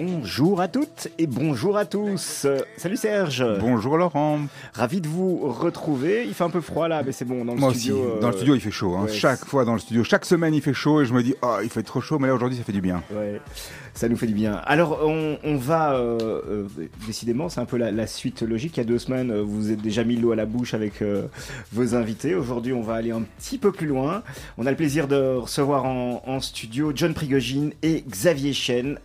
Bonjour à toutes et bonjour à tous. Salut Serge. Bonjour Laurent. Ravi de vous retrouver. Il fait un peu froid là, mais c'est bon dans le Moi studio. aussi. Dans le studio, il fait chaud. hein. ouais, chaque fois dans le studio, chaque semaine, il fait chaud et je me dis, oh, il fait trop chaud, mais là aujourd'hui, ça fait du bien. Ouais, ça nous fait du bien. Alors, on, on va euh, euh, décidément, c'est un peu la, la suite logique. Il y a deux semaines, euh, vous vous êtes déjà mis l'eau à la bouche avec vos invités. Aujourd'hui, on va aller un petit peu plus loin. On a le plaisir de recevoir en, en studio John Prigogine et Xavier Chen,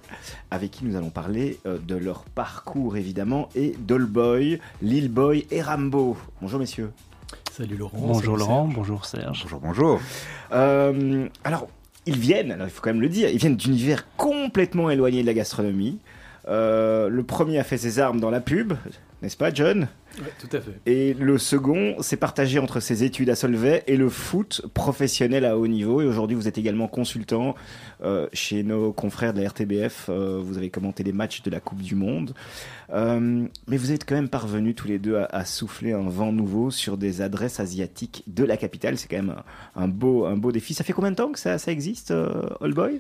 avec qui nous allons parler euh, de leur parcours évidemment et Dollboy, Lil Boy et Rambo. Bonjour messieurs. Salut Laurent. Bonjour salut Laurent, Serge. bonjour Serge. Bonjour, bonjour. Euh, alors, ils viennent, alors il faut quand même le dire, ils viennent d'univers complètement éloignés de la gastronomie. Euh, le premier a fait ses armes dans la pub, n'est-ce pas, John? Ouais, tout à fait. Et le second s'est partagé entre ses études à Solvay et le foot professionnel à haut niveau. Et aujourd'hui, vous êtes également consultant euh, chez nos confrères de la RTBF. Euh, vous avez commenté les matchs de la Coupe du Monde. Euh, mais vous êtes quand même parvenus tous les deux à, à souffler un vent nouveau sur des adresses asiatiques de la capitale. C'est quand même un, un beau, un beau défi. Ça fait combien de temps que ça, ça existe, All Boy?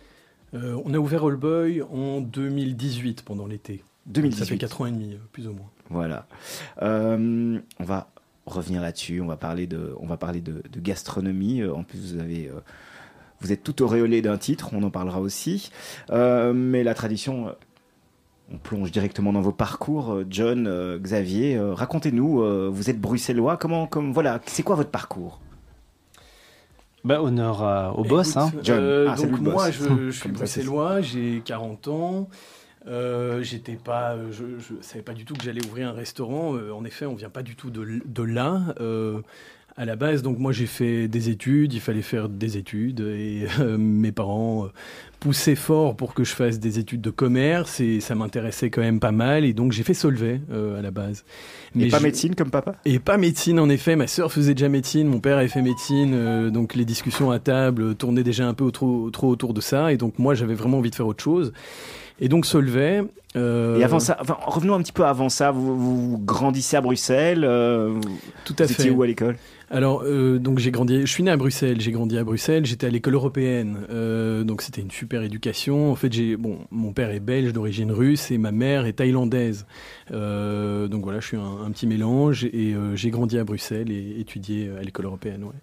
On a ouvert All Boy en 2018 pendant l'été. 2018. Ça fait 4 ans et demi, plus ou moins. Voilà. Euh, on va revenir là-dessus. On va parler de, on va parler de, de gastronomie. Euh, En plus, vous avez, euh, vous êtes tout auréolé d'un titre. On en parlera aussi. Euh, mais la tradition, on plonge directement dans vos parcours. John, euh, Xavier, euh, racontez-nous. euh, vous êtes bruxellois. Comment, comme voilà, c'est quoi votre parcours? Bah, honneur au boss. Écoute, Hein. John. euh, Ah, donc le moi, boss. je, je suis bruxellois, j'ai 40 ans. Euh, j'étais pas, euh, je, je savais pas du tout que j'allais ouvrir un restaurant. Euh, en effet, on vient pas du tout de, là. euh, à la base, donc moi j'ai fait des études, il fallait faire des études et mes parents poussaient fort pour que je fasse des études de commerce et ça m'intéressait quand même pas mal et donc j'ai fait Solvay à la base. Et pas je- médecine comme papa? Et pas médecine en effet, ma sœur faisait déjà médecine, mon père avait fait médecine, donc les discussions à table tournaient déjà un peu trop, trop autour de ça, et donc moi j'avais vraiment envie de faire autre chose. Et donc Solvay... euh, Et avant ça, enfin, revenons un petit peu avant ça. Vous, vous grandissez à Bruxelles. euh, Tout à vous fait. étiez où à l'école? Alors, euh, donc j'ai grandi, je suis né à Bruxelles, j'ai grandi à Bruxelles, j'étais à l'école européenne, euh, donc c'était une super éducation. En fait, j'ai, bon, mon père est belge d'origine russe et ma mère est thaïlandaise. Euh, donc voilà, je suis un, un petit mélange et j'ai grandi à Bruxelles et étudié à l'école européenne. Ouais.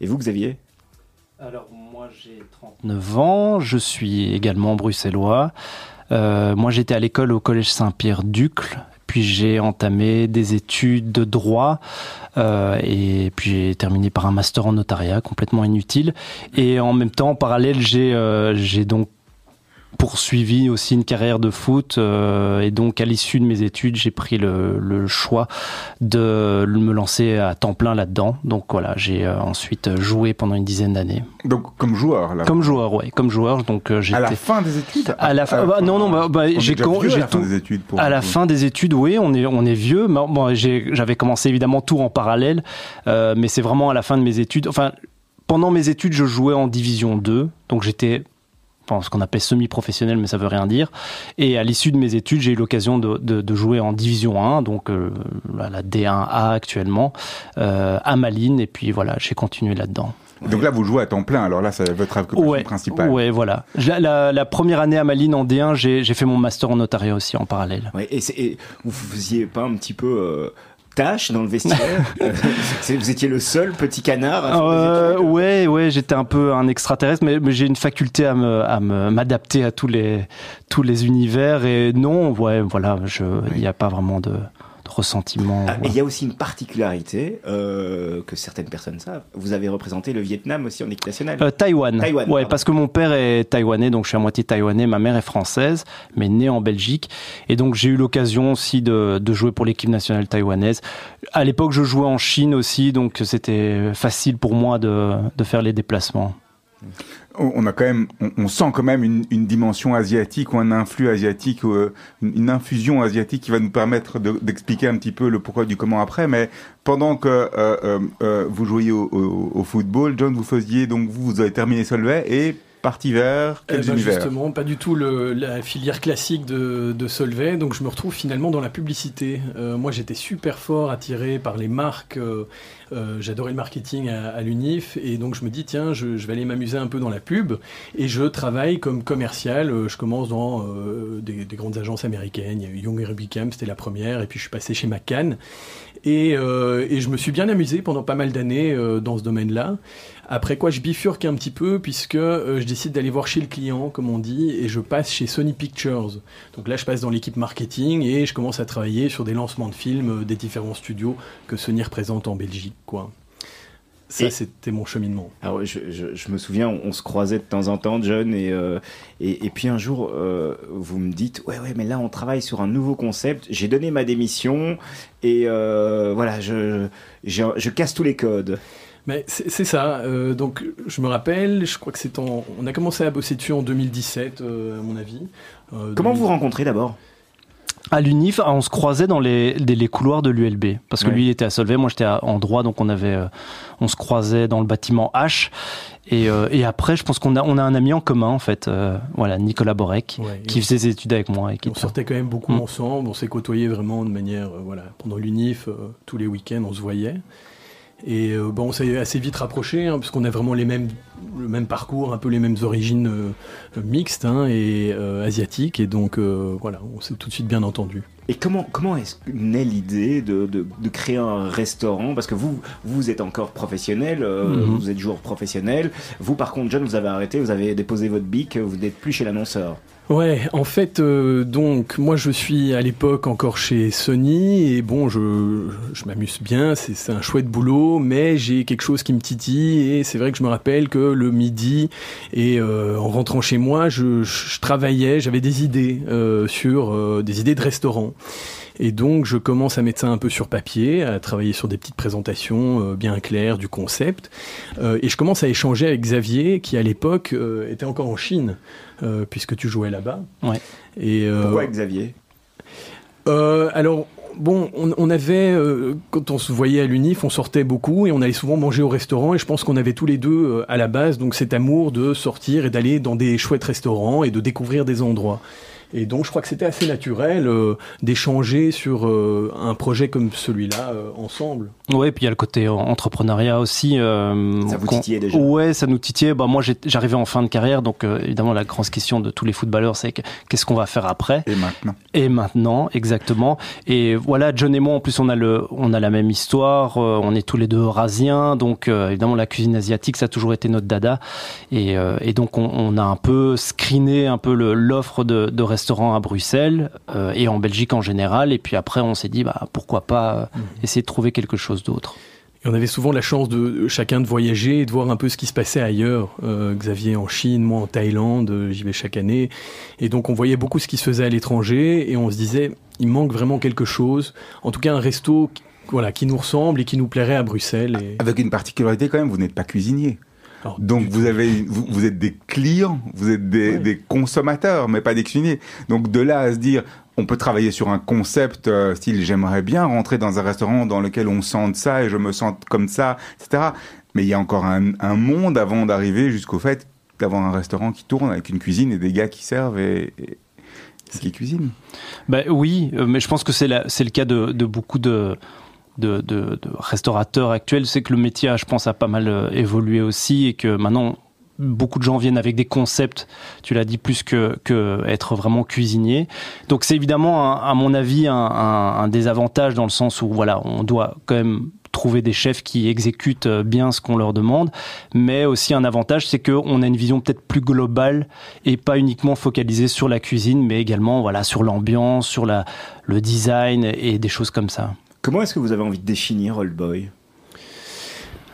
Et vous, Xavier? Alors, moi j'ai 39 ans, je suis également bruxellois. Euh, moi j'étais à l'école au collège Saint-Pierre-Ducle, puis j'ai entamé des études de droit, euh, et puis j'ai terminé par un master en notariat complètement inutile. Et en même temps, en parallèle, j'ai euh, j'ai donc poursuivi aussi une carrière de foot euh, et donc à l'issue de mes études j'ai pris le, le choix de me lancer à temps plein là-dedans donc voilà j'ai euh, ensuite joué pendant une dizaine d'années Donc, comme joueur, là. comme joueur ouais comme joueur donc euh, à la fin des études? À la fin bah, non non bah, bah, j'ai con- à fin des études pour à la fin des études, oui, on est, on est vieux. mais Bon, j'ai- j'avais commencé évidemment tout en parallèle, euh, mais c'est vraiment à la fin de mes études. Enfin, pendant mes études, je jouais en division 2, donc j'étais ce qu'on appelle semi-professionnel, mais ça veut rien dire. Et à l'issue de mes études, j'ai eu l'occasion de, de- de jouer en division 1, donc euh, la la D1A actuellement, euh, à Malines, et puis voilà, j'ai continué là-dedans. Donc là, vous jouez à temps plein. Alors là, c'est votre occupation Ouais, principale. ouais, voilà. La, la- la première année à Malines en D1, j'ai fait mon master en notariat aussi en parallèle. Ouais, et, et vous faisiez pas un petit peu euh, tâche dans le vestiaire. Euh, Vous étiez le seul petit canard à Euh, ouais, ouais, j'étais un peu un extraterrestre, mais, mais j'ai une faculté à me, à me m'adapter à tous les tous les univers. Et non, ouais, voilà, je, il n'y a pas vraiment de, de ressentiment. Ah, et il y a aussi une particularité euh, que certaines personnes savent. Vous avez représenté le Vietnam aussi en équipe nationale. Euh, Taïwan. Taïwan, ouais, pardon. parce que mon père est taïwanais, donc je suis à moitié taïwanais. Ma mère est française, mais née en Belgique. Et donc j'ai eu l'occasion aussi de, de jouer pour l'équipe nationale taïwanaise. À l'époque, je jouais en Chine aussi, donc c'était facile pour moi de, de faire les déplacements. On a quand même, on, sent quand même une, dimension asiatique ou un influx asiatique, ou euh, une, infusion asiatique qui va nous permettre d'expliquer un petit peu le pourquoi du comment après. Mais pendant que euh, euh, vous jouiez au, football, John, vous faisiez donc vous, vous avez terminé Solvay et parti vers quels eh ben, Justement, pas du tout la filière classique de, de, Solvay, donc je me retrouve finalement dans la publicité. moi, j'étais super fort attiré par les marques euh, j'adorais le marketing à, l'UNIF et donc je me dis tiens je, vais aller m'amuser un peu dans la pub et je travaille comme commercial. Euh, je commence dans euh, des, grandes agences américaines. Il y a eu Young Rubicam, c'était la première et puis je suis passé chez McCann et, et je me suis bien amusé pendant pas mal d'années dans ce domaine-là. Après quoi, je bifurque un petit peu puisque je décide d'aller voir chez le client, comme on dit, et je passe chez Sony Pictures. Donc là, je passe dans l'équipe marketing et je commence à travailler sur des lancements de films des différents studios que Sony représente en Belgique quoi. Ça, c'était mon cheminement. Alors, je, je, me souviens, on, se croisait de temps en temps, John, et, euh, et, et, puis un jour, euh, vous me dites, ouais, ouais, mais là, on travaille sur un nouveau concept. J'ai donné ma démission, et euh, voilà, je, je, casse tous les codes. Mais c'est ça. donc, je me rappelle, je crois que c'est en. On a commencé à bosser dessus en 2017, à mon avis. Comment vous rencontrez d'abord? À l'UNIF, on se croisait dans les, les couloirs de l'ULB. Parce que lui, il était à Solvay, moi j'étais en droit, donc on, avait, euh, on se croisait dans le bâtiment H. Et, euh, et après, je pense qu'on a, on a un ami en commun, en fait, euh, voilà, Nicolas Borek, qui faisait ses études avec moi. Et qui on sortait quand même beaucoup mm. ensemble, on s'est côtoyés vraiment de manière, voilà, pendant l'UNIF, tous les week-ends, on se voyait. Et bon, on s'est assez vite rapprochés, hein, puisqu'on a vraiment les mêmes, le même parcours, un peu les mêmes origines mixtes hein, et asiatiques. Et donc, voilà, on s'est tout de suite bien entendu. Et comment, comment est-ce naît l'idée de, de, de, créer un restaurant? Parce que vous, vous êtes encore professionnel, euh, mhm. vous êtes joueur professionnel. Vous, par contre, John, vous avez arrêté, vous avez déposé votre bic, vous n'êtes plus chez l'annonceur. Ouais, en fait, euh, donc moi je suis à l'époque encore chez Sony et bon, je, je m'amuse bien, c'est un chouette boulot, mais j'ai quelque chose qui me titille et c'est vrai que je me rappelle que le midi et euh, en rentrant chez moi, je, je travaillais, j'avais des idées euh, sur des idées de restaurant. Et donc, je commence à mettre ça un peu sur papier, à travailler sur des petites présentations euh, bien claires du concept. Euh, et je commence à échanger avec Xavier, qui à l'époque euh, était encore en Chine, puisque tu jouais là-bas. Ouais. Et, Pourquoi Xavier? Alors, bon, on, avait, quand on se voyait à l'UNIF, on sortait beaucoup et on allait souvent manger au restaurant. Et je pense qu'on avait tous les deux à la base donc cet amour de sortir et d'aller dans des chouettes restaurants et de découvrir des endroits. Et donc, je crois que c'était assez naturel euh, d'échanger sur euh, un projet comme celui-là euh, ensemble. Oui, puis il y a le côté entrepreneuriat aussi. ça vous titillait déjà Ouais, ça nous titillait. Bah, moi, j'arrivais en fin de carrière, donc évidemment, la grande question de tous les footballeurs, c'est qu'est-ce qu'on va faire après? Et maintenant. Et maintenant, exactement. Et voilà, John et moi, en plus, on a, le, on a la même histoire. on est tous les deux eurasiens, donc évidemment, la cuisine asiatique, ça a toujours été notre dada. Et, et donc, on, on, a un peu screené un peu l'offre de, de restaurants restaurant à Bruxelles euh, et en Belgique en général. Et puis après, on s'est dit, bah, pourquoi pas euh, mhm. essayer de trouver quelque chose d'autre. Et on avait souvent la chance de chacun de voyager et de voir un peu ce qui se passait ailleurs. Euh, Xavier en Chine, moi en Thaïlande, j'y vais chaque année. Et donc on voyait beaucoup ce qui se faisait à l'étranger et on se disait, il manque vraiment quelque chose. En tout cas, un resto voilà, qui nous ressemble et qui nous plairait à Bruxelles. Et... Avec une particularité quand même, vous n'êtes pas cuisinier. Donc vous avez, vous, êtes des clients, vous êtes des, consommateurs, mais pas des cuisiniers. Donc de là à se dire, on peut travailler sur un concept euh, style j'aimerais bien rentrer dans un restaurant dans lequel on sente ça et je me sens comme ça, etc. Mais il y a encore un, monde avant d'arriver jusqu'au fait d'avoir un restaurant qui tourne avec une cuisine et des gars qui servent et, qui cuisinent. Ben oui, euh, mais je pense que c'est le cas de, de beaucoup de de, de, de restaurateurs actuels, c'est que le métier, je pense, a pas mal euh, évolué aussi et que maintenant, beaucoup de gens viennent avec des concepts, tu l'as dit, plus que, être vraiment cuisinier. Donc c'est évidemment, à mon avis, un, un, désavantage dans le sens où voilà, on doit quand même trouver des chefs qui exécutent euh, bien ce qu'on leur demande, mais aussi un avantage, c'est qu'on a une vision peut-être plus globale et pas uniquement focalisée sur la cuisine, mais également voilà sur l'ambiance, sur le design et des choses comme ça. Comment est-ce que vous avez envie de définir Old Boy?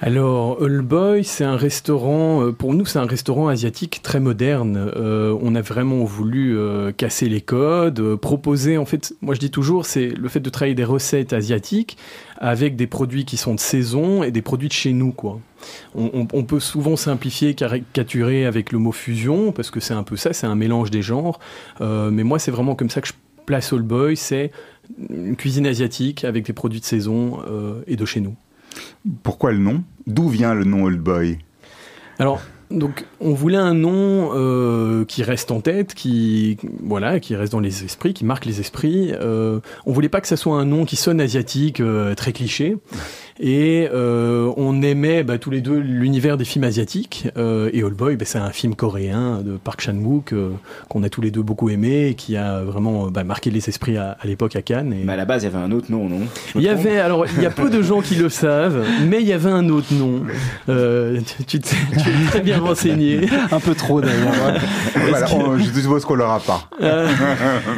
Alors, All Boy, c'est un restaurant, euh, pour nous, c'est un restaurant asiatique très moderne. Euh, on a vraiment voulu euh, casser les codes, proposer, en fait, moi je dis toujours, c'est le fait de travailler des recettes asiatiques avec des produits qui sont de saison et des produits de chez nous, quoi. On, peut souvent simplifier, caricaturer avec le mot fusion, parce que c'est un peu ça, c'est un mélange des genres. mais moi, c'est vraiment comme ça que je place All Boy, c'est une cuisine asiatique avec des produits de saison et de chez nous. Pourquoi le nom? D'où vient le nom Old Boy? Alors, donc, on voulait un nom euh, qui reste en tête, qui voilà, qui reste dans les esprits, qui marque les esprits. Euh, on voulait pas que ça soit un nom qui sonne asiatique, euh, très cliché. Et euh, on aimait bah, tous les deux l'univers des films asiatiques. Euh, et All Boy, bah, c'est un film coréen de Park Chan-wook euh, qu'on a tous les deux beaucoup aimé et qui a vraiment bah, marqué les esprits à, l'époque à Cannes. Mais à la base, il y avait un autre nom, non? Il y avait, alors, il y a peu de gens qui le savent, mais il y avait un autre nom. tu, tu, es très bien renseigné. un peu trop d'ailleurs. voilà, je suppose qu'on l'aura pas.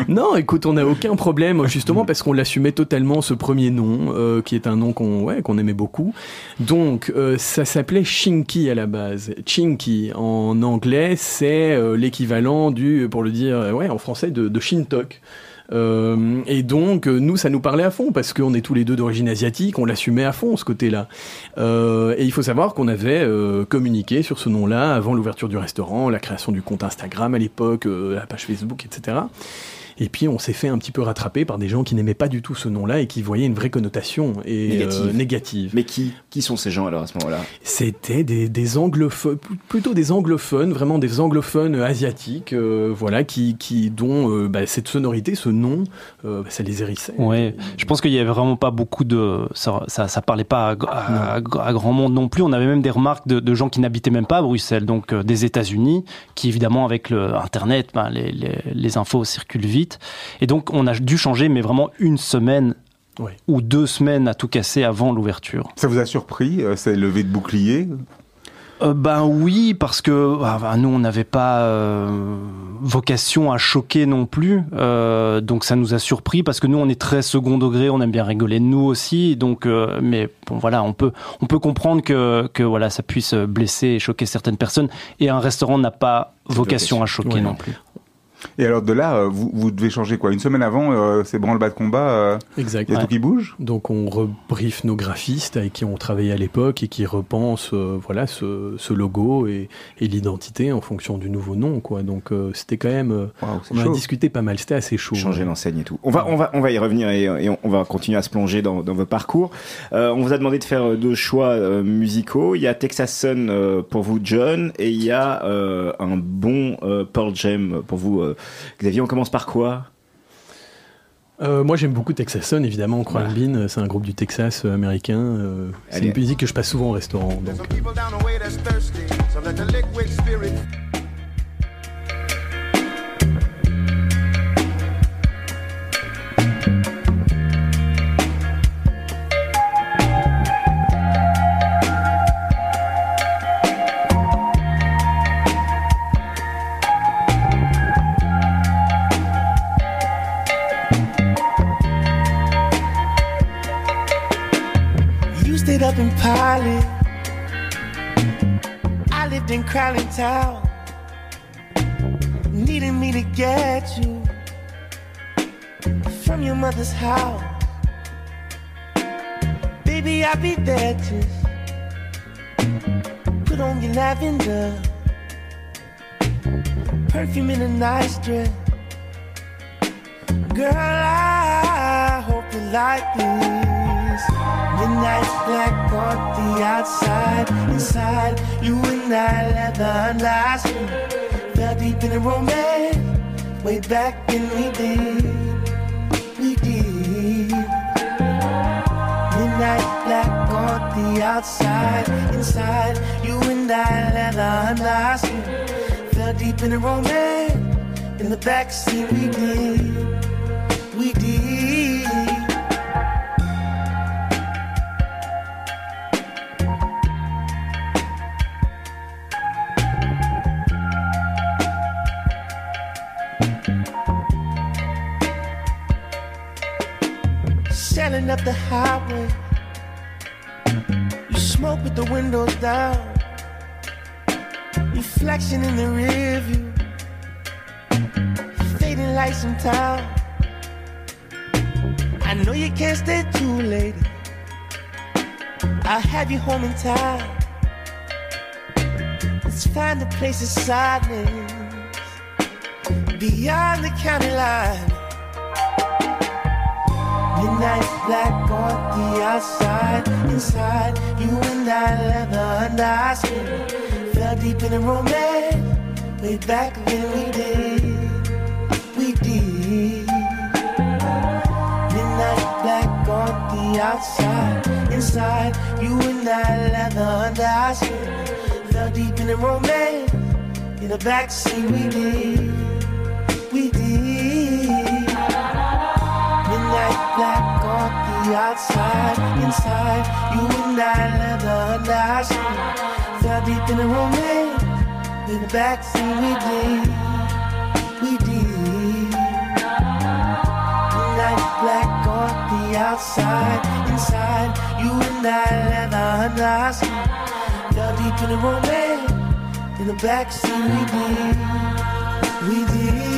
non, écoute, on n'a aucun problème, justement parce qu'on l'assumait totalement ce premier nom, qui est un nom qu'on ouais, on aimait beaucoup. Donc, euh, ça s'appelait Shinki à la base. Chinky, en anglais, c'est euh, l'équivalent du, pour le dire, euh, ouais, en français, de, de Shintok. et donc, nous, ça nous parlait à fond parce qu'on est tous les deux d'origine asiatique, on l'assumait à fond ce côté-là. et il faut savoir qu'on avait communiqué sur ce nom-là avant l'ouverture du restaurant, la création du compte Instagram à l'époque, la page Facebook, etc. Et puis on s'est fait un petit peu rattraper par des gens qui n'aimaient pas du tout ce nom-là et qui voyaient une vraie connotation et euh, négative. Mais qui, qui sont ces gens alors à ce moment-là? C'était des, des, anglophones, plutôt des anglophones, vraiment des anglophones asiatiques, euh, voilà, qui, qui dont euh, bah, cette sonorité, ce nom, bah, ça les hérissait. Ouais, je pense qu'il y avait vraiment pas beaucoup de, ça, ça, parlait pas à, grand monde non plus. On avait même des remarques de, de gens qui n'habitaient même pas à Bruxelles, donc des États-Unis, qui évidemment avec le Internet, ben, les, les, les infos circulent vite et donc, on a dû changer, mais vraiment une semaine ou deux semaines à tout casser avant l'ouverture. Ça vous a surpris, euh, C'est levé de bouclier euh, ben oui, parce que bah, bah, nous on n'avait pas euh, vocation à choquer non plus, donc ça nous a surpris parce que nous on est très second degré, on aime bien rigoler nous aussi, donc mais bon voilà, on peut on peut comprendre que que voilà ça puisse blesser et choquer certaines personnes. Et un restaurant n'a pas vocation à choquer non plus. Et alors de là, euh, vous, vous devez changer quoi? Une semaine avant, euh, c'est branle-bas de combat. Euh, exact. Il y a tout qui bouge? Donc on rebriefe nos graphistes avec qui on travaillait à l'époque et qui repensent voilà ce, ce, logo et, et l'identité en fonction du nouveau nom quoi. Donc c'était quand même. on a discuté pas mal. C'était assez chaud. Changer l'enseigne et tout. On va on va on va y revenir et, on, va continuer à se plonger dans, dans vos parcours. on vous a demandé de faire deux choix musicaux. Il y a Texas Sun pour vous John et il y a un bon Pearl Jam pour vous Xavier, on commence par quoi euh, moi j'aime beaucoup Texas Sun évidemment, Crown Bean, c'est un groupe du Texas euh, américain. Euh, c'est une musique que je passe souvent au restaurant. Donc. In I lived in Crowley Town. Needing me to get you from your mother's house. Baby, I'll be there just put on your lavender. Perfume in a nice dress. Girl, I hope you like this. Midnight black on the outside, inside. You and I leather unlasting. Fell deep in the romance, way back when we did, we did. Midnight black on the outside, inside. You and I leather unlasting. Fell deep in the romance, in the backseat we did, up the highway. You smoke with the windows down. Reflection in the rearview. Fading lights in town. I know you can't stay too late. I'll have you home in time. Let's find a place of silence beyond the county line. Midnight black on the outside, inside you and I leather under our skin. Fell deep in the romance, way back when we did, we did. Midnight black on the outside, inside you and I leather under our skin. Fell deep in the romance, in the backseat we did, we did. Midnight black on the outside, inside you and I our skin. Fell deep in the romance, in the backseat we did, we did. Midnight black on the outside, inside you and I our skin. Fell deep in the romance, in the backseat we did, we did.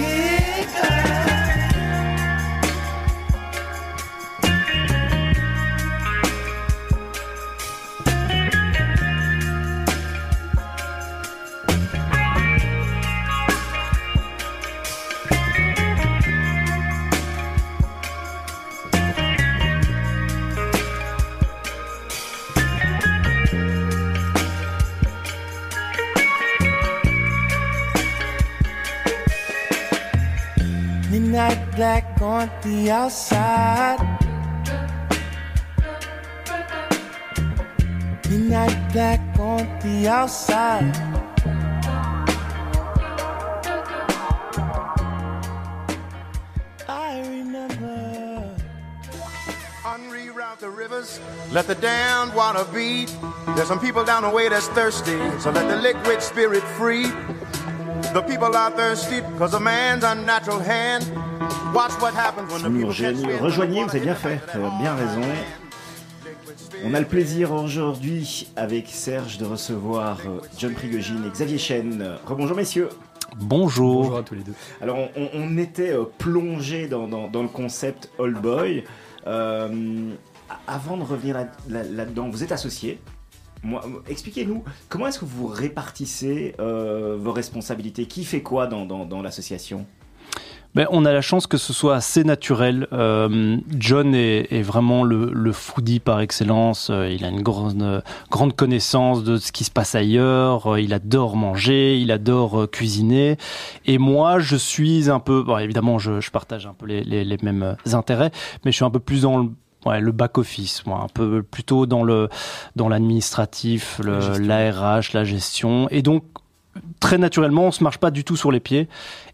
The outside. Midnight black on the outside. I remember. Unreroute the rivers, let the damned water beat. There's some people down the way that's thirsty, so let the liquid spirit free. The people are thirsty because of man's unnatural hand. Rejoignez, vous avez bien fait, vous avez bien raison. On a le plaisir aujourd'hui avec Serge de recevoir euh, John Prigogine et Xavier Chen. Rebonjour messieurs. Bonjour. Bonjour à tous les deux. Alors on, était euh, plongé dans, dans- dans le concept All Boy. Euh, avant de revenir là- là- là-dedans, vous êtes associé. Moi, expliquez-nous comment est-ce que vous répartissez euh, vos responsabilités? Qui fait quoi dans, dans- dans l'association? Ben, on a la chance que ce soit assez naturel. Euh, John est, est vraiment le, le foodie par excellence. Euh, Il a une grande, grande connaissance de ce qui se passe ailleurs. Euh, Il adore manger, il adore euh, cuisiner. Et moi, je suis un peu... Bon, évidemment, je, je partage un peu les, les- les mêmes intérêts, mais je suis un peu plus dans le... Ouais, le back office, moi, un peu plutôt dans le dans l'administratif, La l'ARH, la gestion, et donc très naturellement, on se marche pas du tout sur les pieds.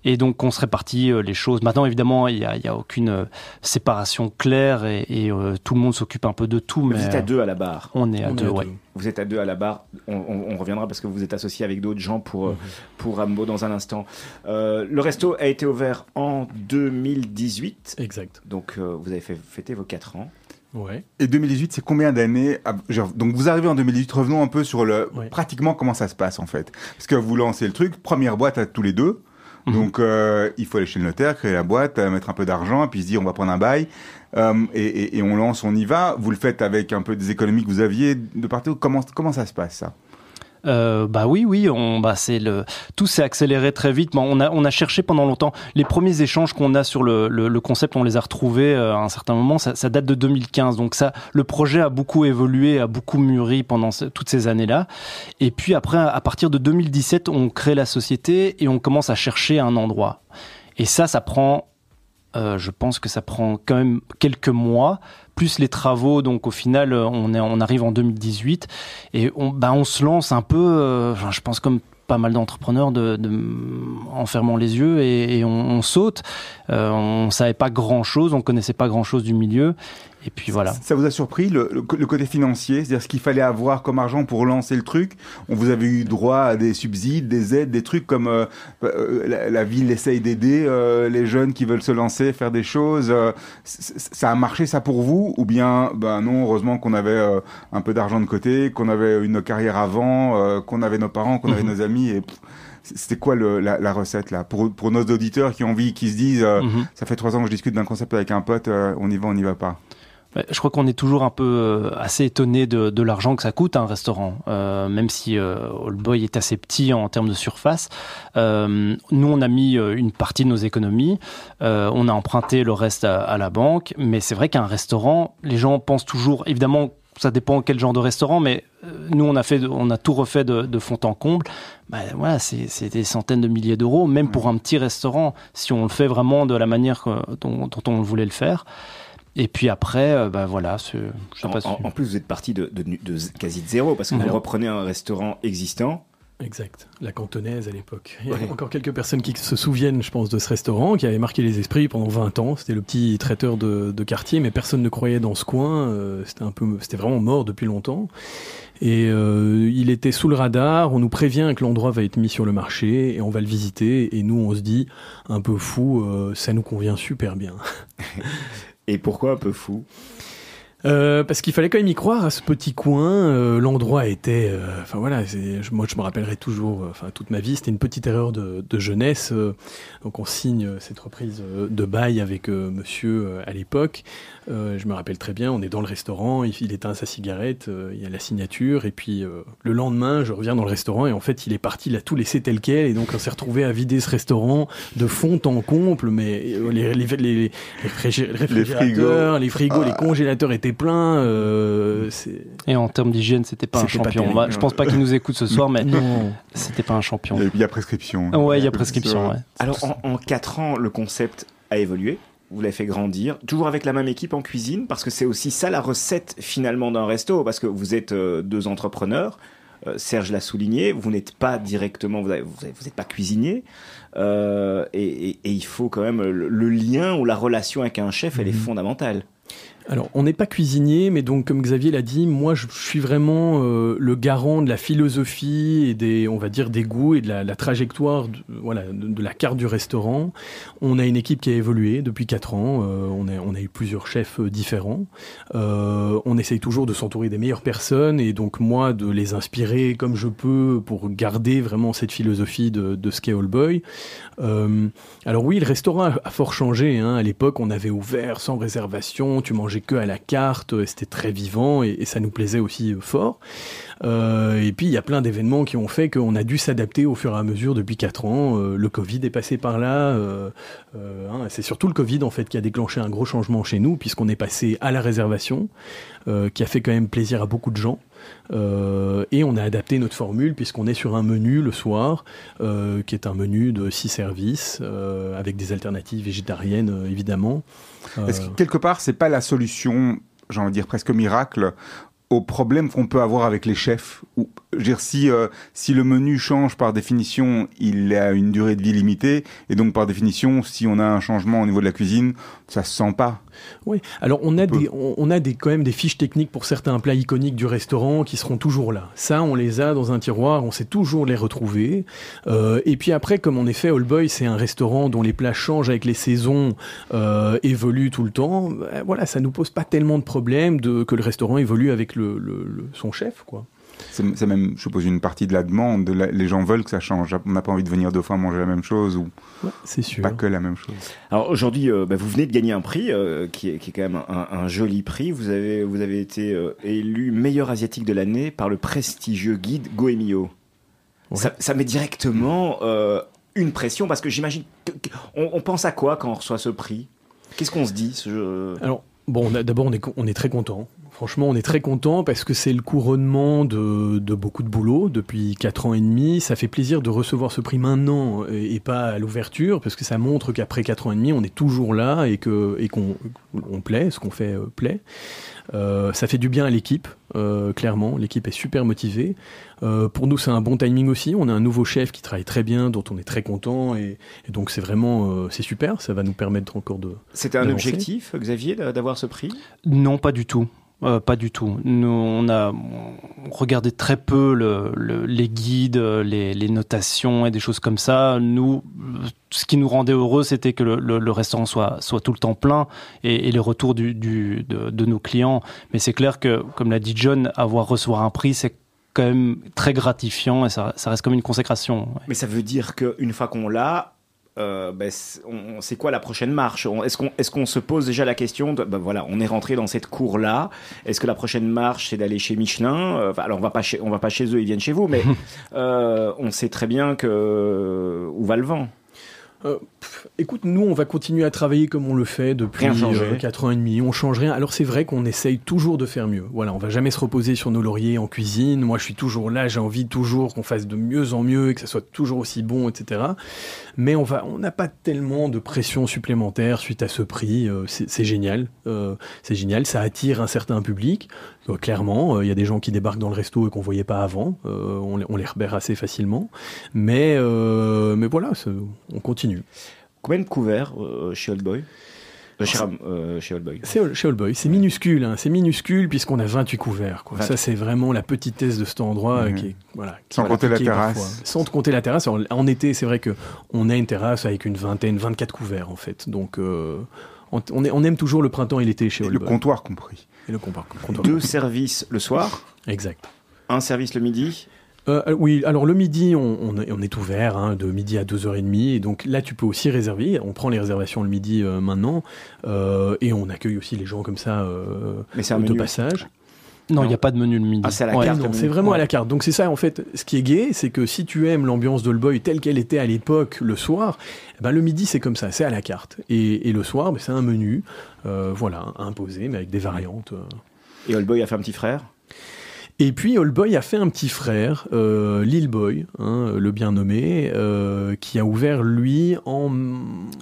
Et donc, on se répartit euh, les choses. Maintenant, évidemment, il n'y a, il y a aucune euh, séparation claire et, et, euh, tout le monde s'occupe un peu de tout. Mais Vous êtes à deux à la barre. on est à On deux, deux. Vous êtes à deux à la barre. On, on- on reviendra parce que vous êtes associé avec d'autres gens pour, euh, pour Rambo dans un instant. Euh, le resto a été ouvert en 2018. Exact. Donc euh, vous avez fait fêter vos 4 ans. Ouais. Et 2018, c'est combien d'années à- Donc vous arrivez en 2018, revenons un peu sur le Ouais. pratiquement comment ça se passe en fait. Parce que vous lancez le truc, première boîte à tous les deux. Mhm. Donc euh, il faut aller chez le notaire, créer la boîte, euh, mettre un peu d'argent, puis se dire on va prendre un bail. Euh, et, et- et on lance, on y va. Vous le faites avec un peu des économies que vous aviez de partout. Comment, comment ça se passe ça? Euh, bah oui, oui, on, bah c'est le, tout s'est accéléré très vite. Bon, on a, on a cherché pendant longtemps. Les premiers échanges qu'on a sur le, le, concept, on les a retrouvés euh, à un certain moment. Ça, date de 2015, donc ça, le projet a beaucoup évolué, a beaucoup mûri pendant toutes ces années-là. Et puis après, à partir de 2017, on crée la société et on commence à chercher un endroit. Et ça, ça prend euh, je pense que ça prend quand même quelques mois, plus les travaux. Donc au final, euh, on, est, on arrive en 2018 et on, bah, on se lance un peu, euh, je pense comme pas mal d'entrepreneurs, de, de- en fermant les yeux et, et on, on saute. Euh, on savait pas grand-chose, on connaissait pas grand-chose du milieu. Et puis voilà. Ça vous a surpris le, le, côté financier, c'est-à-dire ce qu'il fallait avoir comme argent pour lancer le truc? On vous avez eu droit à des subsides, des aides, des trucs comme euh, euh, la, la, ville essaye d'aider euh, les jeunes qui veulent se lancer, faire des choses. ça a marché ça pour vous? Ou bien, ben non, heureusement qu'on avait un peu d'argent de côté, qu'on avait une carrière avant, qu'on avait nos parents, qu'on avait mhm. nos amis et c'était quoi le, la, la, recette là? Pour, pour nos auditeurs qui ont envie, qui se disent, mhm. ça fait trois ans que je discute d'un concept avec un pote, on y va, on n'y va pas je crois qu'on est toujours un peu euh, assez étonné de, de l'argent que ça coûte un restaurant, euh, même si euh, Old Boy est assez petit en termes de surface. Euh, nous, on a mis euh, une partie de nos économies, euh, on a emprunté le reste à, à la banque, mais c'est vrai qu'un restaurant, les gens pensent toujours, évidemment, ça dépend quel genre de restaurant, mais nous, on a fait, on a tout refait de, de fond en comble. Ben voilà, c'est des centaines de milliers d'euros, même pour un petit restaurant, si on le fait vraiment de la manière dont, dont on voulait le faire. Et puis après, euh, bah voilà. Je en, pas en, plus, vous êtes parti de, de, de, quasi de zéro parce que vous reprenez un restaurant existant. Exact, la cantonaise à l'époque. Il y a encore quelques personnes qui se souviennent, je pense, de ce restaurant qui avait marqué les esprits pendant 20 ans. C'était le petit traiteur de, de, quartier, mais personne ne croyait dans ce coin. Euh, c'était un peu, c'était vraiment mort depuis longtemps. Et euh, il était sous le radar. On nous prévient que l'endroit va être mis sur le marché et on va le visiter. Et nous, on se dit, un peu fou, euh, ça nous convient super bien. Et pourquoi un peu fou euh, parce qu'il fallait quand même y croire à ce petit coin. Euh, l'endroit était, euh, enfin voilà, moi je me rappellerai toujours, enfin toute ma vie, c'était une petite erreur de, de jeunesse. donc on signe cette reprise de bail avec Monsieur à l'époque. Euh, je me rappelle très bien, on est dans le restaurant, il, éteint sa cigarette, euh, il y a la signature, et puis euh, le lendemain, je reviens dans le restaurant, et en fait, il est parti, il a tout laissé tel quel, et donc on s'est retrouvé à vider ce restaurant de fond en comble, mais les, les, les, réfrigérateurs, les frigos, les, ah. congélateurs étaient pleins. et en termes d'hygiène, c'était pas un champion. je pense pas qu'il nous écoute ce soir, mais c'était pas un champion. Il y a prescription. Ouais, il y a prescription. Ouais. Alors en, en 4 ans, le concept a évolué vous l'avez fait grandir, toujours avec la même équipe en cuisine, parce que c'est aussi ça la recette finalement d'un resto, parce que vous êtes euh, deux entrepreneurs. Euh, Serge l'a souligné, vous n'êtes pas directement, vous n'êtes pas cuisinier, euh, et, il faut quand même le, lien ou la relation avec un chef, elle est mhm. fondamentale. Alors, on n'est pas cuisinier, mais donc, comme Xavier l'a dit, moi, je suis vraiment euh, le garant de la philosophie et des, on va dire, des goûts et de la, trajectoire, de, voilà, de, la carte du restaurant. On a une équipe qui a évolué depuis quatre ans. Euh, on, a, eu plusieurs chefs euh, différents. on essaye toujours de s'entourer des meilleures personnes et donc moi de les inspirer comme je peux pour garder vraiment cette philosophie de, de ce qu'est All Boy. alors oui, le restaurant a, fort changé. Hein. À l'époque, on avait ouvert sans réservation. Tu mangeais que à la carte, c'était très vivant et, ça nous plaisait aussi euh, fort. Euh, et puis il y a plein d'événements qui ont fait qu'on a dû s'adapter au fur et à mesure depuis 4 ans. Euh, le Covid est passé par là. Hein, c'est surtout le Covid en fait qui a déclenché un gros changement chez nous puisqu'on est passé à la réservation, qui a fait quand même plaisir à beaucoup de gens. Et on a adapté notre formule puisqu'on est sur un menu le soir, qui est un menu de six services, avec des alternatives végétariennes évidemment. Est-ce que quelque part, c'est pas la solution, j'ai envie de dire presque miracle, au problème qu'on peut avoir avec les chefs? Ou, dire, si, euh, si le menu change par définition, il a une durée de vie limitée, et donc par définition, si on a un changement au niveau de la cuisine, ça se sent pas. Oui, alors on a, des, on, a des, quand même des fiches techniques pour certains plats iconiques du restaurant qui seront toujours là. Ça, on les a dans un tiroir, on sait toujours les retrouver. Euh, et puis après, comme en effet, All Boy, c'est un restaurant dont les plats changent avec les saisons, euh, évoluent tout le temps. Ben, voilà, ça nous pose pas tellement de problèmes de, que le restaurant évolue avec le, le, son chef, quoi. C'est même, je suppose, une partie de la demande. les gens veulent que ça change. On n'a pas envie de venir deux fois manger la même chose ou c'est sûr. pas que la même chose. Alors aujourd'hui, euh, bah, vous venez de gagner un prix euh, qui, est, qui, est, quand même un, joli prix. Vous avez, vous avez été euh, élu meilleur asiatique de l'année par le prestigieux guide Goemio. Ça, ça, met directement une pression parce que j'imagine. On, on, pense à quoi quand on reçoit ce prix? Qu'est-ce qu'on se dit ce... Alors, bon, d'abord, on est, on est très content Franchement, on est très content parce que c'est le couronnement de, de, beaucoup de boulot depuis 4 ans et demi. Ça fait plaisir de recevoir ce prix maintenant et, et pas à l'ouverture parce que ça montre qu'après 4 ans et demi, on est toujours là et qu'on on plaît, ce qu'on fait euh, plaît. Euh, ça fait du bien à l'équipe, euh, clairement. L'équipe est super motivée. Euh, pour nous, c'est un bon timing aussi. On a un nouveau chef qui travaille très bien, dont on est très content, et, et donc c'est vraiment euh, c'est super. Ça va nous permettre encore de. C'était un objectif, Xavier, d'avoir ce prix? Non, pas du tout. Euh, pas du tout. Nous, on a on regardait très peu le, le- les guides, les, notations et des choses comme ça. Nous, ce qui nous rendait heureux, c'était que le, restaurant soit, soit tout le temps plein et, les retours de, de nos clients. Mais c'est clair que, comme l'a dit John, avoir recevoir un prix, c'est quand même très gratifiant et ça, reste comme une consécration. Mais ça veut dire qu'une fois qu'on l'a, euh, ben, c'est quoi la prochaine marche? Est-ce qu'on est se pose déjà la question de, ben voilà, on est rentré dans cette cour-là. Est-ce que la prochaine marche, c'est d'aller chez Michelin? Euh, enfin, Alors, on va pas chez, on va pas chez eux, ils viennent chez vous, mais euh, on sait très bien que où va le vent. Euh, pff, écoute, nous, on va continuer à travailler comme on le fait depuis euh, 4 ans et demi. On change rien. Alors, c'est vrai qu'on essaye toujours de faire mieux. Voilà, on va jamais se reposer sur nos lauriers en cuisine. Moi, je suis toujours là. J'ai envie toujours qu'on fasse de mieux en mieux et que ça soit toujours aussi bon, etc. Mais on va, on n'a pas tellement de pression supplémentaire suite à ce prix. Euh, c'est génial. Euh, c'est génial. Ça attire un certain public. Clairement, il y a des gens qui débarquent dans le resto et qu'on voyait pas avant. On, les- on les repère assez facilement. Mais, mais voilà, on continue. Combien de couverts euh, chez Old Boy Euh, chez, euh, chez Old Boy. C'est chez Old Boy, c'est minuscule, hein, c'est minuscule puisqu'on a 28 couverts. Quoi. Ça, c'est vraiment la petitesse de cet endroit euh, Mhm. qui est, voilà, qui Sans compter la terrasse. parfois. Sans compter la terrasse. En, en été, c'est vrai que on a une terrasse avec une vingtaine, 24 couverts en fait. Donc, euh, on, on est- on aime toujours le printemps et l'été chez Et Old le Boy. comptoir compris. Et le comptoir. comptoir. Deux services le soir, Exact. un service le midi? Euh, euh, oui, alors le midi, on, on est, on est ouvert hein, de midi à 2h30. Et donc là, tu peux aussi réserver. On prend les réservations le midi euh, maintenant. Euh, et on accueille aussi les gens comme ça euh, Mais de menu. passage. Non, il n'y a pas de menu le midi. Ah, c'est à la Ouais. carte. C'est vraiment Ouais. à la carte. Donc c'est ça en fait. Ce qui est gai, c'est que si tu aimes l'ambiance d'All Boy telle qu'elle était à l'époque le soir, eh ben, le midi c'est comme ça, c'est à la carte. Et, et le soir, ben, c'est un menu, euh, voilà, imposé, mais avec des variantes. euh. Et Old Boy a fait un petit frère? Et puis All Boy a fait un petit frère, euh, Lil Boy, hein, le bien nommé, euh, qui a ouvert lui en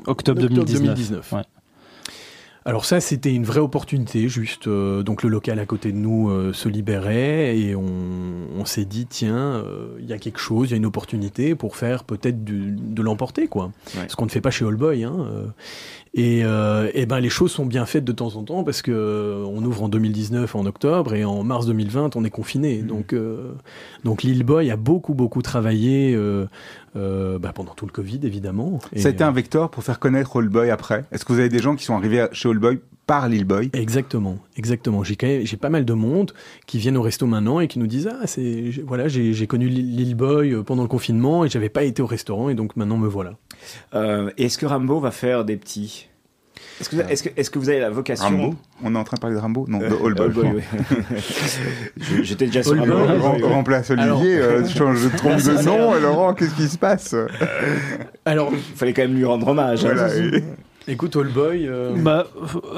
Octobre 2019. Ouais. Alors ça, c'était une vraie opportunité, juste. euh, donc le local à côté de nous euh, se libérait et on, on s'est dit, tiens, euh, il y a quelque chose, il y a une opportunité pour faire peut-être de l'emporter, quoi. Ouais. Ce qu'on ne fait pas chez All Boy. Hein, euh. Et, euh, et ben les choses sont bien faites de temps en temps parce que euh, on ouvre en 2019 en octobre et en mars 2020 on est confiné. Donc euh, donc Lil Boy a beaucoup beaucoup travaillé euh, bah, pendant tout le Covid évidemment. Et, Ça a été un vecteur pour faire connaître All Boy après. Est-ce que vous avez des gens qui sont arrivés chez All Boy par Lil Boy? Exactement, exactement. J'ai j'ai pas mal de monde qui viennent au resto maintenant et qui nous disent ah c'est voilà j'ai connu Lil Boy pendant le confinement et j'avais pas été au restaurant et donc maintenant me voilà. Euh, et est-ce que Rambo va faire des petits? Est-ce que, vous- est-ce que, est-ce que vous avez la vocation Rambo? On est en train de parler de Rambo? Non, de Euh, All Boy. Oui. J'étais déjà sur Rambo. Rem-. Remplace Olivier, euh, je change de trompe de nom. Et Laurent, qu'est-ce qui se passe? Alors Il fallait quand même lui rendre hommage. hein. Et- écoute All Boy. euh, Bah,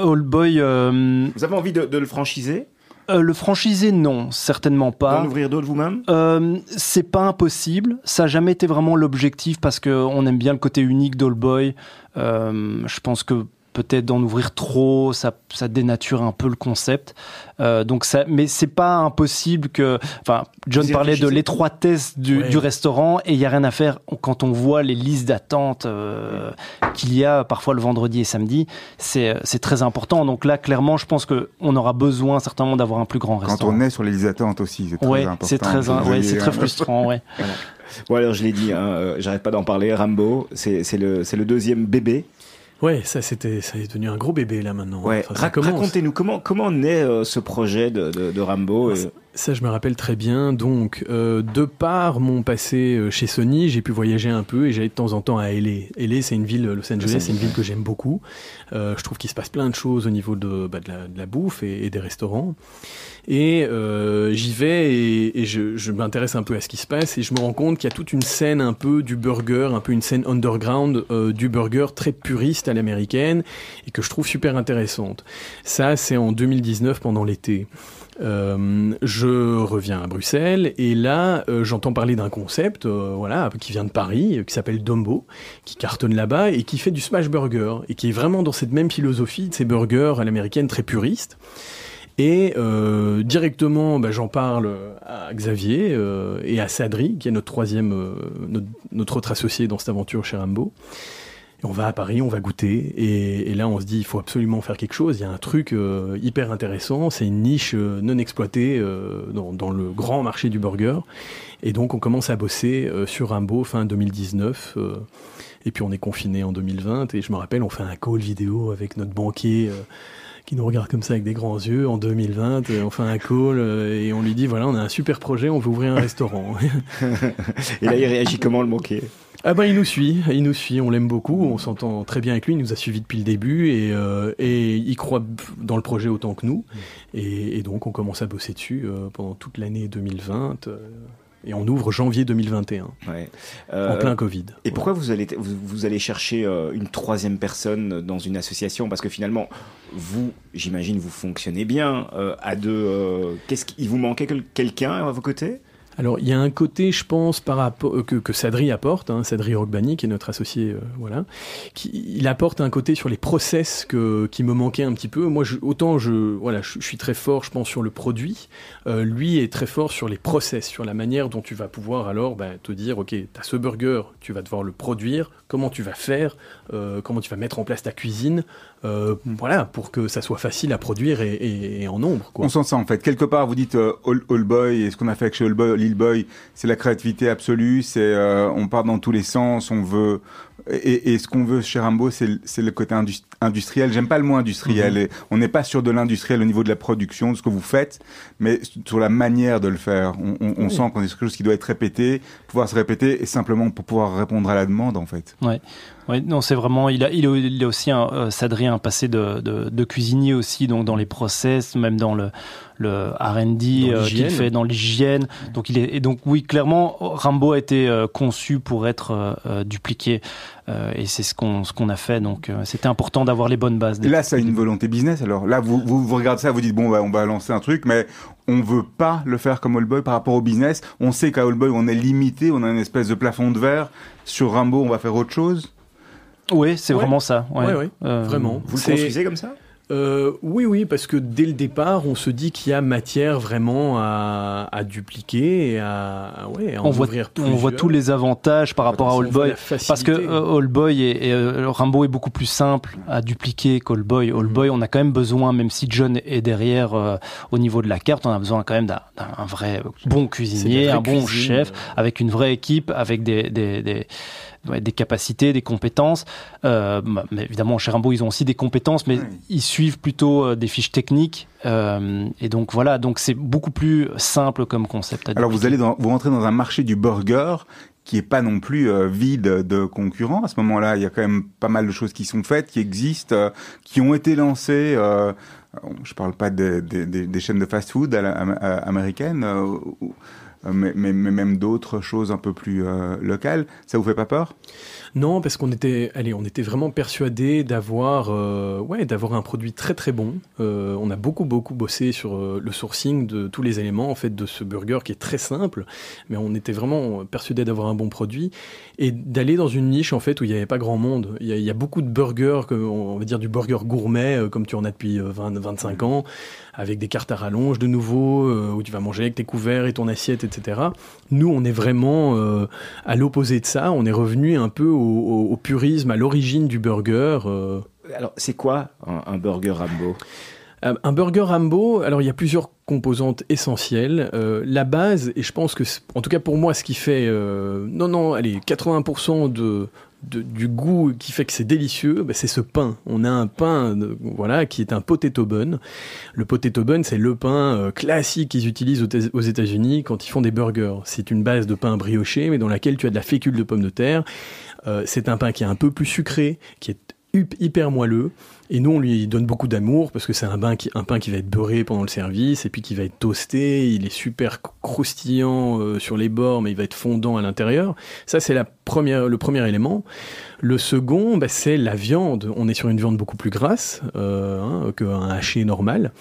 All Boy, euh, Vous avez envie de, de le franchiser euh, le franchisé, non, certainement pas. D'en ouvrir d'autres vous-même? Euh, c'est pas impossible. Ça n'a jamais été vraiment l'objectif parce qu'on aime bien le côté unique d'All Boy. Euh, je pense que peut-être d'en ouvrir trop, ça, ça dénature un peu le concept. Euh, donc ça, mais c'est pas impossible que. Enfin, John parlait de l'étroitesse du, Ouais. du restaurant et il y a rien à faire quand on voit les listes d'attente euh, qu'il y a parfois le vendredi et samedi. C'est c'est très important. Donc là, clairement, je pense que on aura besoin certainement d'avoir un plus grand Quand restaurant. on est sur les listes d'attente aussi, c'est très Ouais, important. c'est très, ouais, c'est très hein. frustrant, ouais. Bon alors je l'ai dit, hein, euh, j'arrête pas d'en parler. Rambo, c'est c'est le, c'est le deuxième bébé. Ouais, ça c'était ça est devenu un gros bébé là maintenant. Ouais. Enfin, ça Rac- commence. Racontez-nous comment comment naît euh, ce projet de, de, de Rambo. et- Ça, je me rappelle très bien. Donc, euh, de par mon passé euh, chez Sony, j'ai pu voyager un peu et j'allais de temps en temps à LA. LA, c'est une ville, Los Angeles, c'est une ville que j'aime beaucoup. Euh, je trouve qu'il se passe plein de choses au niveau de, bah, de, la, de la, bouffe et, et, des restaurants. Et euh, j'y vais et, et je, je m'intéresse un peu à ce qui se passe et je me rends compte qu'il y a toute une scène un peu du burger, un peu une scène underground euh, du burger très puriste à l'américaine et que je trouve super intéressante. Ça, c'est en 2019 pendant l'été. Euh, je reviens à Bruxelles et là euh, j'entends parler d'un concept euh, voilà qui vient de Paris qui s'appelle Dombo qui cartonne là-bas et qui fait du smash burger et qui est vraiment dans cette même philosophie de ces burgers à l'américaine très puristes et directement, bah, j'en parle à Xavier et à Sadri, qui est notre troisième, notre, notre, autre associé dans cette aventure chez Rambo. On va à Paris, on va goûter, et, là on se dit il faut absolument faire quelque chose. Il y a un truc euh, hyper intéressant, c'est une niche euh, non exploitée euh, dans, le grand marché du burger. Et donc on commence à bosser sur Rambo fin 2019. et puis on est confiné en 2020. Et je me rappelle, on fait un call vidéo avec notre banquier qui nous regarde comme ça avec des grands yeux en 2020. On fait un call et on lui dit voilà, on a un super projet, on veut ouvrir un restaurant. et là, il réagit comment le banquier? Ah ben il nous suit, il nous suit, on l'aime beaucoup, on s'entend très bien avec lui, il nous a suivis depuis le début et, euh, et il croit dans le projet autant que nous. Et, et donc on commence à bosser dessus euh, pendant toute l'année 2020 euh, et on ouvre janvier 2021 ouais. en plein Covid. Et pourquoi vous allez vous, vous allez chercher une troisième personne dans une association? Parce que finalement vous j'imagine vous fonctionnez bien à deux qu'est-ce qu'il vous manquait quelqu'un à vos côtés? Alors, il y a un côté, je pense, rapport que, Sadri apporte, hein, Sadri Rogbani, qui est notre associé, euh, voilà, qui, il apporte un côté sur les process que, qui me manquait un petit peu. Moi, autant je, voilà, je, suis très fort, je pense, sur le produit. Euh, lui est très fort sur les process, sur la manière dont tu vas pouvoir alors bah, te dire, ok, tu as ce burger, tu vas devoir le produire, comment tu vas faire, euh, comment tu vas mettre en place ta cuisine, euh, voilà, pour que ça soit facile à produire et, en nombre. Quoi. On sent ça en fait. Quelque part, vous dites euh, All, All Boy et ce qu'on a fait avec chez All Boy, C'est la créativité absolue. C'est euh, on part dans tous les sens. On veut et, et ce qu'on veut chez Rambo, c'est le côté industri industriel. J'aime pas le mot industriel. -hmm. on n'est pas sur de l'industriel au niveau de la production, de ce que vous faites, mais sur la manière de le faire. On, on, on oui. sent qu'on est sur quelque chose qui doit être répété, pouvoir se répéter, et simplement pour pouvoir répondre à la demande, en fait. Ouais. Oui, non, c'est vraiment. Il a, il a, il a aussi un, euh, Sadri un passé de, de, de, cuisinier aussi, donc dans les process, même dans le, le R&D euh, qu'il fait dans l'hygiène. Donc il est et donc oui, clairement, Rambo a été euh, conçu pour être euh, et c'est ce qu'on ce qu'on a fait. Donc c'était important d'avoir les bonnes bases. Là, ça a une volonté business. Alors là, vous, vous, vous regardez ça, vous dites bon, bah, on va lancer un truc, mais on veut pas le faire comme Allboy par rapport au business. On sait qu'à Allboy, on est limité, on a une espèce de plafond de verre. Sur Rambo, on va faire autre chose. Oui, c'est ouais. vraiment ça. Ouais, ouais, ouais euh, vraiment. Vous le construisez comme ça? Euh, oui, oui, parce que dès le départ, on se dit qu'il y a matière vraiment à, à dupliquer et à, ouais, à on voit, On voit tous les avantages par rapport à Allboy. Parce que euh, Allboy et, et euh, Rambo est beaucoup plus simple à dupliquer qu'Allboy. Allboy, mmh. on a quand même besoin, même si John est derrière euh, au niveau de la carte, on a besoin quand même d'un vrai bon cuisinier, un bon cuisine, chef, avec une vraie équipe, avec des, des, des des capacités, des compétences. Euh, mais évidemment, chez Rambo, ils ont aussi des compétences, mais oui. ils suivent plutôt euh, des fiches techniques. Euh, et donc voilà, donc c'est beaucoup plus simple comme concept. À Alors vous allez dans, vous rentrez dans un marché du burger qui est pas non plus euh, vide de concurrents. À ce moment-là, il y a quand même pas mal de choses qui sont faites, qui existent, euh, qui ont été lancées. Euh, je parle pas des, des, des chaînes de fast-food américaines. Mais, mais même d'autres choses un peu plus euh, locales. Ça vous fait pas peur? Non, parce qu'on était, allez, on était vraiment persuadé d'avoir, euh, ouais, d'avoir un produit très très bon. Euh, on a beaucoup beaucoup bossé sur euh, le sourcing de tous les éléments en fait de ce burger qui est très simple, mais on était vraiment persuadé d'avoir un bon produit et d'aller dans une niche en fait où il n'y avait pas grand monde. Il y, a, beaucoup de burgers, on va dire du burger gourmet comme tu en as depuis 20, 25 ans avec des cartes à rallonge de nouveau, où tu vas manger avec tes couverts et ton assiette, etc. Nous, on est vraiment à l'opposé de ça. On est revenu un peu au, purisme, à l'origine du burger. Euh. Alors, c'est quoi un, un burger Rambo? Euh, un burger Rambo, alors il y a plusieurs composantes essentielles. Euh, la base, et je pense que, en tout cas pour moi, ce qui fait, euh, non, non, allez, 80% de, du goût qui fait que c'est délicieux, bah, c'est ce pain. On a un pain, voilà, qui est un potato bun. Le potato bun, c'est le pain euh, classique qu'ils utilisent aux États-Unis quand ils font des burgers. C'est une base de pain brioché, mais dans laquelle tu as de la fécule de pommes de terre. Euh, c'est un pain qui est un peu plus sucré, qui est hyper moelleux. Et nous, on lui donne beaucoup d'amour parce que c'est un, pain qui, un pain qui va être beurré pendant le service et puis qui va être toasté. Il est super croustillant euh, sur les bords, mais il va être fondant à l'intérieur. Ça, c'est le premier élément. Le second, bah, c'est la viande. On est sur une viande beaucoup plus grasse euh, hein, qu'un haché normal.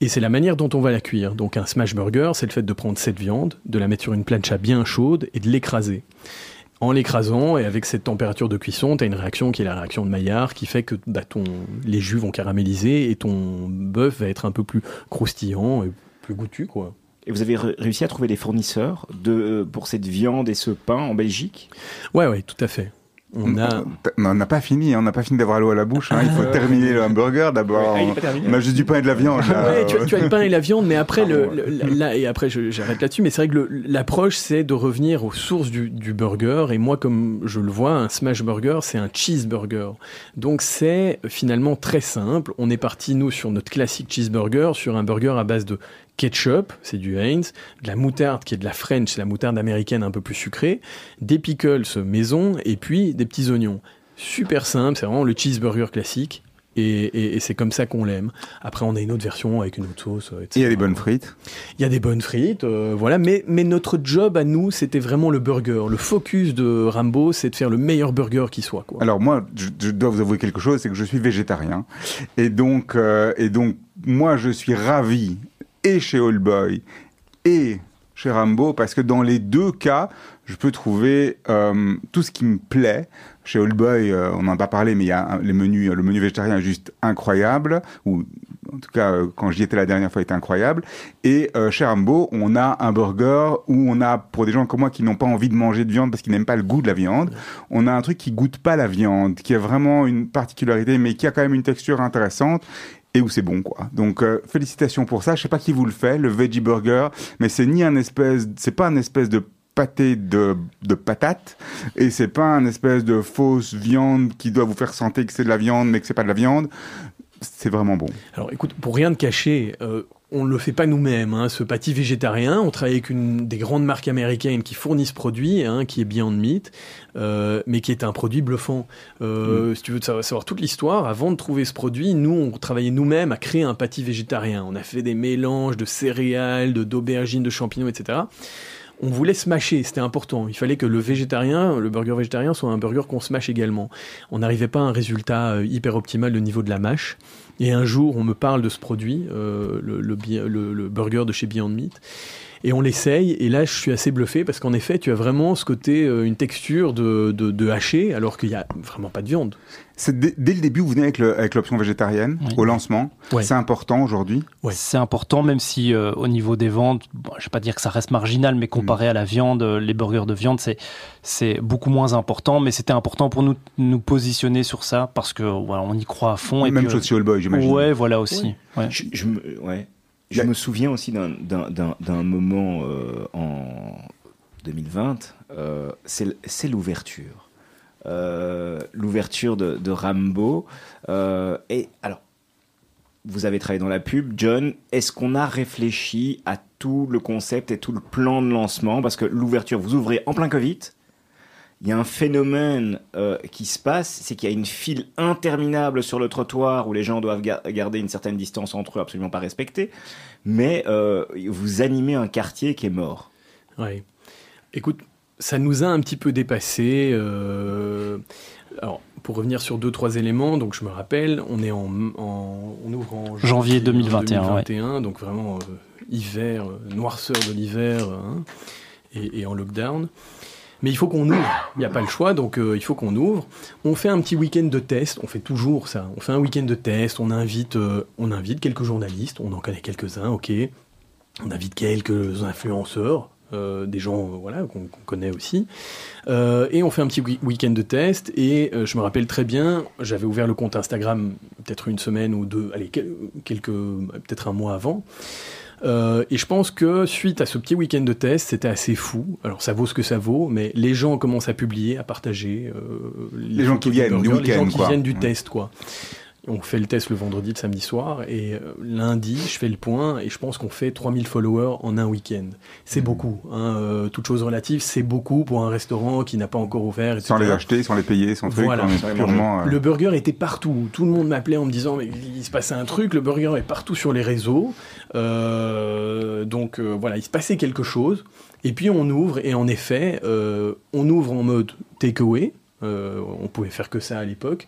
Et c'est la manière dont on va la cuire. Donc un smash burger, c'est le fait de prendre cette viande, de la mettre sur une plancha bien chaude et de l'écraser en l'écrasant et avec cette température de cuisson, tu as une réaction qui est la réaction de Maillard qui fait que bah, ton, les jus vont caraméliser et ton bœuf va être un peu plus croustillant et plus goûtu. quoi. Et vous avez réussi à trouver des fournisseurs de, pour cette viande et ce pain en Belgique? Ouais, ouais, tout à fait. On a... On n'a pas fini, on n'a pas fini d'avoir l'eau à la bouche. Hein. Il faut terminer le hamburger d'abord. on a juste du pain et de la viande. Là. tu, as, tu, as, le pain et la viande, mais après, le, là, et après j'arrête là-dessus, mais c'est vrai que l'approche, c'est de revenir aux sources du, du, burger. Et moi, comme je le vois, un smash burger, c'est un cheeseburger. Donc c'est finalement très simple. On est parti, nous, sur notre classique cheeseburger, sur un burger à base de ketchup, c'est du Heinz, de la moutarde qui est de la French, c'est la moutarde américaine un peu plus sucrée, des pickles maison et puis des petits oignons. Super simple, c'est vraiment le cheeseburger classique. Et, c'est comme ça qu'on l'aime. Après, on a une autre version avec une autre sauce. Etc. Il y a des bonnes frites. Il y a des bonnes frites, euh, voilà. Mais, mais notre job à nous, c'était vraiment le burger. Le focus de Rambo, c'est de faire le meilleur burger qui soit. Quoi. Alors moi, je, dois vous avouer quelque chose, c'est que je suis végétarien. Et donc, euh, et donc, moi, je suis ravi et chez Boy et chez Rambo, parce que dans les deux cas, je peux trouver euh, tout ce qui me plaît. Chez Oldboy, euh, on n'en a pas parlé, mais il y a les menus, le menu végétarien est juste incroyable, ou en tout cas, euh, quand j'y étais la dernière fois, il était incroyable. Et chez Rambo, on a un burger où on a, pour des gens comme moi qui n'ont pas envie de manger de viande parce qu'ils n'aiment pas le goût de la viande, on a un truc qui goûte pas la viande, qui a vraiment une particularité, mais qui a quand même une texture intéressante et où c'est bon quoi. Donc euh, félicitations pour ça. Je sais pas qui vous le fait, le veggie burger, mais c'est ni un espèce, c'est pas un espèce de pâté de, de patates et c'est pas un espèce de fausse viande qui doit vous faire sentir que c'est de la viande mais que c'est pas de la viande. C'est vraiment bon. Alors écoute, pour rien de cacher, euh, on ne le fait pas nous-mêmes, hein, ce pâtis végétarien. On travaille avec une des grandes marques américaines qui fournissent ce produit, hein, qui est Beyond Meat, euh, mais qui est un produit bluffant. Euh, mm. Si tu veux savoir, toute l'histoire, avant de trouver ce produit, nous, on travaillait nous-mêmes à créer un pâtis végétarien. On a fait des mélanges de céréales, de d'aubergines, de champignons, etc on voulait smasher, c'était important. Il fallait que le végétarien, le burger végétarien, soit un burger qu'on smash également. On n'arrivait pas à un résultat euh, hyper optimal au niveau de la mâche. Et un jour, on me parle de ce produit, euh, le, burger de chez Beyond Meat. Et on l'essaye, et là je suis assez bluffé parce qu'en effet, tu as vraiment ce côté, euh, une texture de, de, haché, alors qu'il n'y a vraiment pas de viande. C'est dès, le début, vous venez avec l'option végétarienne au lancement. C'est important aujourd'hui. C'est important, même si euh, au niveau des ventes, je ne vais pas dire que ça reste marginal, mais comparé mm. à la viande, les burgers de viande, c'est c'est beaucoup moins important. Mais c'était important pour nous nous positionner sur ça parce que voilà, on y croit à fond. Et même chose chez Boy, j'imagine. Ouais, voilà aussi. Je, je, ouais. Je me souviens aussi d'un moment euh, en 2020, euh, c'est l'ouverture. Euh, l'ouverture de, Rambo. et alors, vous avez travaillé dans la pub, John. Est-ce qu'on a réfléchi à tout le concept et tout le plan de lancement? Parce que l'ouverture, vous ouvrez en plein Covid il y a un phénomène euh, qui se passe, c'est qu'il y a une file interminable sur le trottoir où les gens doivent garder une certaine distance entre eux, absolument pas respectée, mais euh, vous animez un quartier qui est mort. Oui. Écoute, ça nous a un petit peu dépassé. Euh, alors, pour revenir sur deux, trois éléments, donc je me rappelle, on est en, on ouvre en janvier, 2021, 2021 donc vraiment hiver, noirceur de l'hiver, hein, et, et, en lockdown. Mais il faut qu'on ouvre. Il n'y a pas le choix, donc euh, il faut qu'on ouvre. On fait un petit week-end de test. On fait toujours ça. On fait un week-end de test. On invite, euh, on invite quelques journalistes. On en connaît quelques-uns, ok. On invite quelques influenceurs. Euh, des gens voilà qu'on connaît aussi et on fait un petit week-end de test et je me rappelle très bien j'avais ouvert le compte Instagram peut-être une semaine ou deux allez quelques peut-être un mois avant Euh, et je pense que suite à ce petit week-end de test, c'était assez fou. Alors ça vaut ce que ça vaut, mais les gens commencent à publier, à partager. Euh, les, gens qui viennent du week-end, Les gens qui viennent du test, quoi. On fait le test le vendredi, le samedi soir, et euh, lundi, je fais le point, et je pense qu'on fait 3000 followers en un week-end. C'est mmh. beaucoup. Hein, euh, toute chose relative, c'est beaucoup pour un restaurant qui n'a pas encore ouvert. Etc. Sans les acheter, sans les payer, sans truc. Voilà. Purement, euh, Le burger était partout. Tout le monde m'appelait en me disant, mais il se passait un truc, le burger est partout sur les réseaux. donc voilà, il se passait quelque chose. Et puis on ouvre, et en effet, on ouvre en mode takeaway. on pouvait faire que ça à l'époque.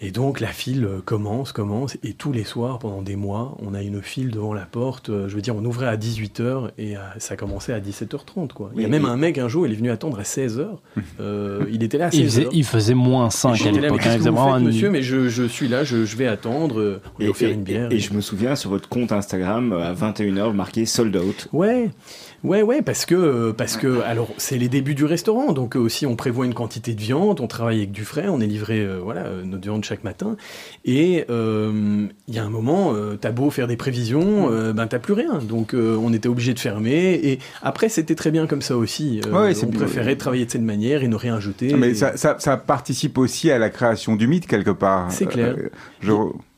Et donc la file euh, commence, commence, et tous les soirs, pendant des mois, on a une file devant la porte. Euh, je veux dire, on ouvrait à 18h et ça commençait à 17h30. Quoi. Il y a même un mec un jour, il est venu attendre à 16h. Euh, il était là à 16h. Il faisait, il faisait moins 5 à l'époque. Hein, monsieur, mais je, je, suis là, je, je vais attendre, on et, offrir une bière. Et, et, je me souviens, sur votre compte Instagram, à 21h, marqué sold out. Ouais. Ouais, ouais, parce que, parce que, alors, c'est les débuts du restaurant, donc euh, aussi on prévoit une quantité de viande, on travaille avec du frais, on est livré, euh, voilà, euh, notre viande chaque matin, et il y a un moment, t'as beau faire des prévisions, ben t'as plus rien, donc on était obligé de fermer, et après c'était très bien comme ça aussi, ouais, on préférait travailler de cette manière et ne rien jeter. Mais ça, ça, ça, participe aussi à la création du mythe quelque part. C'est clair. je...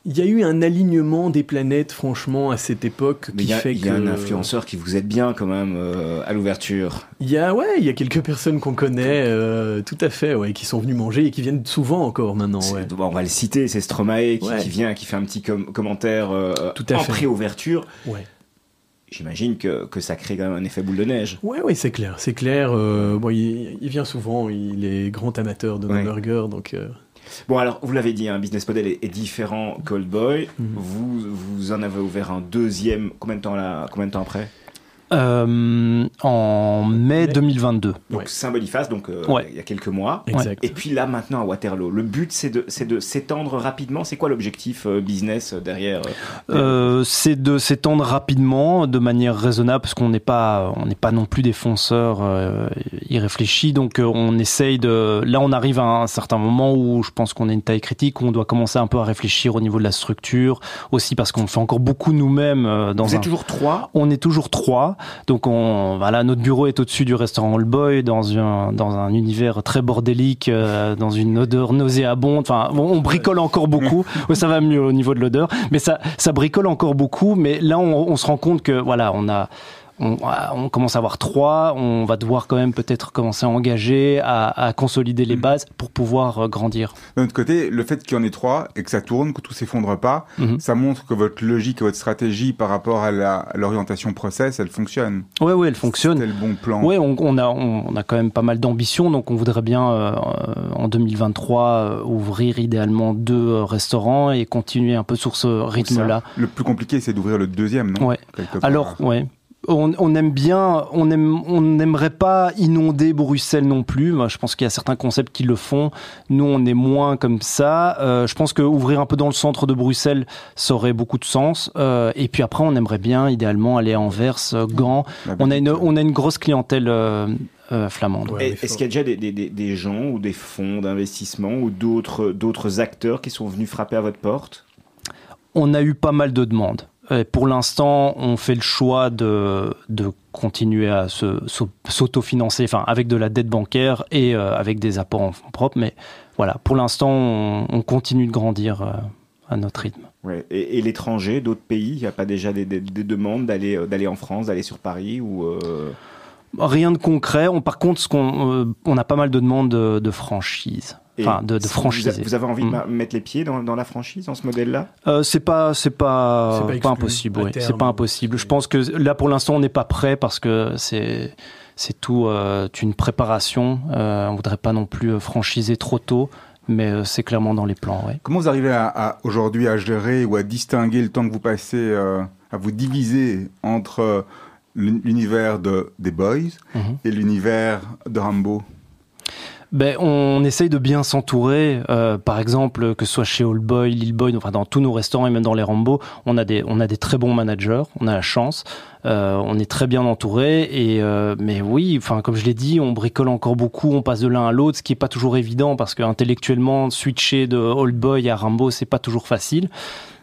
Il y a eu un alignement des planètes, franchement, à cette époque. qui fait il y a un influenceur qui vous aide bien quand même euh, à l'ouverture. Il y a, ouais, il y a quelques personnes qu'on connaît, euh, tout à fait, ouais, qui sont venues manger et qui viennent souvent encore maintenant. Ouais. on va le citer, c'est Stromae qui, vient, qui fait un petit commentaire euh, tout à en pré-ouverture. Ouais. J'imagine que, que, ça crée quand même un effet boule de neige. Oui, oui, c'est clair, c'est clair. bon, il, vient souvent, il est grand amateur de burgers, donc. Bon, alors, vous l'avez dit, un business model est, différent qu'Old Boy. Mhm. Vous, vous en avez ouvert un deuxième, combien de temps, là, combien de temps après? Euh, en mai 2022. Donc Saint-Boniface, donc euh, il y a quelques mois. Exact. Et puis là maintenant à Waterloo, le but c'est de de s'étendre rapidement. C'est quoi l'objectif euh, business derrière C'est de s'étendre rapidement, de manière raisonnable, parce qu'on n'est pas on n'est pas non plus des fonceurs irréfléchis. Donc on essaye de. Là on arrive à un certain moment où je pense qu'on a une taille critique, où on doit commencer un peu à réfléchir au niveau de la structure, aussi parce qu'on fait encore beaucoup nous-mêmes. dans Vous êtes toujours trois? On est toujours trois. Donc on, voilà, notre bureau est au-dessus du restaurant All Boy, dans un, dans un univers très bordélique, euh, dans une odeur nauséabonde. Enfin, on, bricole encore beaucoup. ça va mieux au niveau de l'odeur, mais ça, ça bricole encore beaucoup. Mais là, on, on se rend compte que voilà, on a on, commence à avoir trois, on va devoir quand même peut-être commencer à engager, à, consolider les mm. bases pour pouvoir euh, grandir. D'un autre côté, le fait qu'il y en ait trois et que ça tourne, que tout s'effondre pas, mm-hmm. ça montre que votre logique et votre stratégie par rapport à l'orientation process, elle fonctionne. Oui, oui, elle fonctionne. C'est le bon plan. Oui, on, a, on, a quand même pas mal d'ambition, donc on voudrait bien euh, en 2023 euh, ouvrir idéalement deux restaurants et continuer un peu sur ce rythme-là. Le plus compliqué, c'est d'ouvrir le deuxième, non? Ouais. Alors, ouais on, aime bien, on aime, on n'aimerait pas inonder Bruxelles non plus. je pense qu'il y a certains concepts qui le font. Nous, on est moins comme ça. Euh, je pense que ouvrir un peu dans le centre de Bruxelles, ça aurait beaucoup de sens. Euh, et puis après, on aimerait bien, idéalement, aller à Anvers, euh, Gand. On a une, on a une grosse clientèle. flamande. Est-ce qu'il y a déjà des, des gens ou des fonds d'investissement ou d'autres, d'autres acteurs qui sont venus frapper à votre porte? On a eu pas mal de demandes. Pour l'instant, on fait le choix de, de continuer à s'autofinancer, enfin avec de la dette bancaire et euh, avec des apports en fonds propres. Mais voilà, pour l'instant, on, continue de grandir euh, à notre rythme. Ouais. Et, l'étranger, d'autres pays, il n'y a pas déjà des, des, demandes d'aller euh, d'aller en France, d'aller sur Paris ou Rien de concret. On, par contre, ce qu'on, on a pas mal de demandes de, de franchise enfin de, de franchiser. Vous avez envie de mm. mettre les pieds dans, dans la franchise, dans ce modèle-là? Euh, C'est pas, c'est pas, pas, impossible. Oui. C'est pas impossible. Je pense que là, pour l'instant, on n'est pas prêt parce que c'est c'est tout euh, une préparation. Euh, on voudrait pas non plus euh, franchiser trop tôt, mais euh, c'est clairement dans les plans. Ouais. Comment vous arrivez à, à aujourd'hui à gérer ou à distinguer le temps que vous passez euh, à vous diviser entre l'univers de des Boys mm-hmm. et l'univers de Rambo? Ben, on essaye de bien s'entourer. Euh, par exemple, que ce soit chez Old Boy, Lil Boy, enfin dans tous nos restaurants et même dans les Rambo, on a des on a des très bons managers. On a la chance. Euh, on est très bien entouré. Et euh, mais oui, enfin comme je l'ai dit, on bricole encore beaucoup. On passe de l'un à l'autre, ce qui est pas toujours évident parce que intellectuellement switcher de Old Boy à Rambo, c'est pas toujours facile.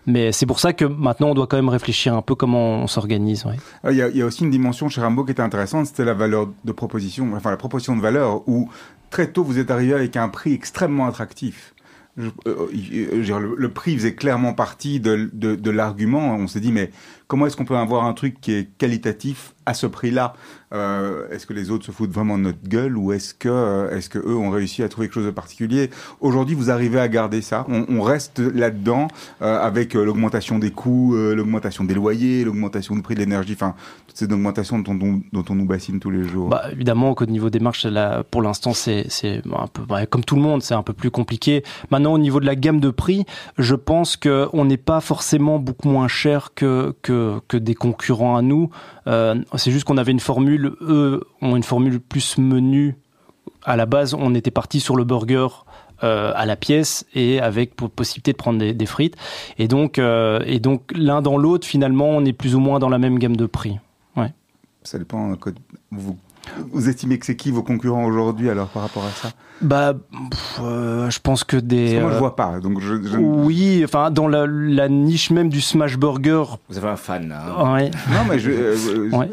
Mais c'est pour ça que maintenant, on doit quand même réfléchir un peu comment on s'organise. Il y a aussi une dimension chez Rambo qui était intéressante, c'était la valeur de proposition, enfin la proposition de valeur, où très tôt vous êtes arrivé avec un prix extrêmement attractif. Euh, euh, le, prix faisait clairement partie de, de l'argument. On s'est dit, mais comment est-ce qu'on peut avoir un truc qui est qualitatif à ce prix-là? Euh, Est-ce que les autres se foutent vraiment de notre gueule ou est-ce que, euh, est-ce que eux ont réussi à trouver quelque chose de particulier? Aujourd'hui, vous arrivez à garder ça. On, reste là-dedans euh, avec l'augmentation des coûts, l'augmentation des loyers, l'augmentation du prix de l'énergie, enfin toutes ces augmentations dont, on- nous bassine tous les jours. Bah, évidemment qu'au niveau des marches, pour l'instant, c'est un peu ouais, comme tout le monde, c'est un peu plus compliqué. Maintenant, au niveau de la gamme de prix, je pense que on n'est pas forcément beaucoup moins cher que que, des concurrents à nous. C'est juste qu'on avait une formule, eux ont une formule plus menu. À la base, on était parti sur le burger. euh, à la pièce et avec po- possibilité de prendre des, des frites et donc euh, et donc l'un dans l'autre finalement on est plus ou moins dans la même gamme de prix Ça dépend. euh, Vous, vous estimez que c'est qui vos concurrents aujourd'hui alors par rapport à ça? Bah, pff, euh, je pense que Parce des. que Moi, je vois pas. Donc je, je- Oui, enfin, dans la, la niche même du smash burger. Vous avez un fan là. hein. Ouais. Non, mais je. Ouais.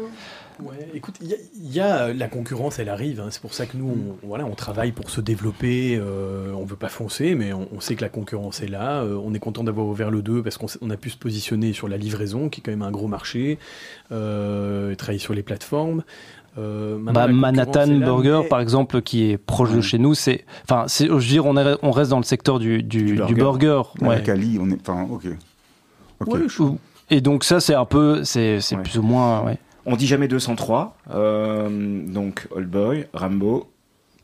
Ouais, écoute, il y, a- y a la concurrence, elle arrive. hein. C'est pour ça que nous, on, voilà, on travaille pour se développer. euh, on veut pas foncer, mais on, on sait que la concurrence est là. euh, on est content d'avoir ouvert le 2 parce qu'on a pu se positionner sur la livraison, qui est quand même un gros marché, euh, et travailler sur les plateformes. Euh, Bah, Manhattan là, Burger, mais- par exemple, qui est proche de Ouais. chez nous, c'est. Enfin, je veux dire, on, est- on reste dans le secteur du, du, Du du burger. à ouais. Cali, on est. Enfin, ok. Ok. Ouais, je- Et donc, ça, c'est un peu. C'est c'est Ouais. plus ou moins. Ouais. On dit jamais 203. euh, donc, Old Boy, Rambo.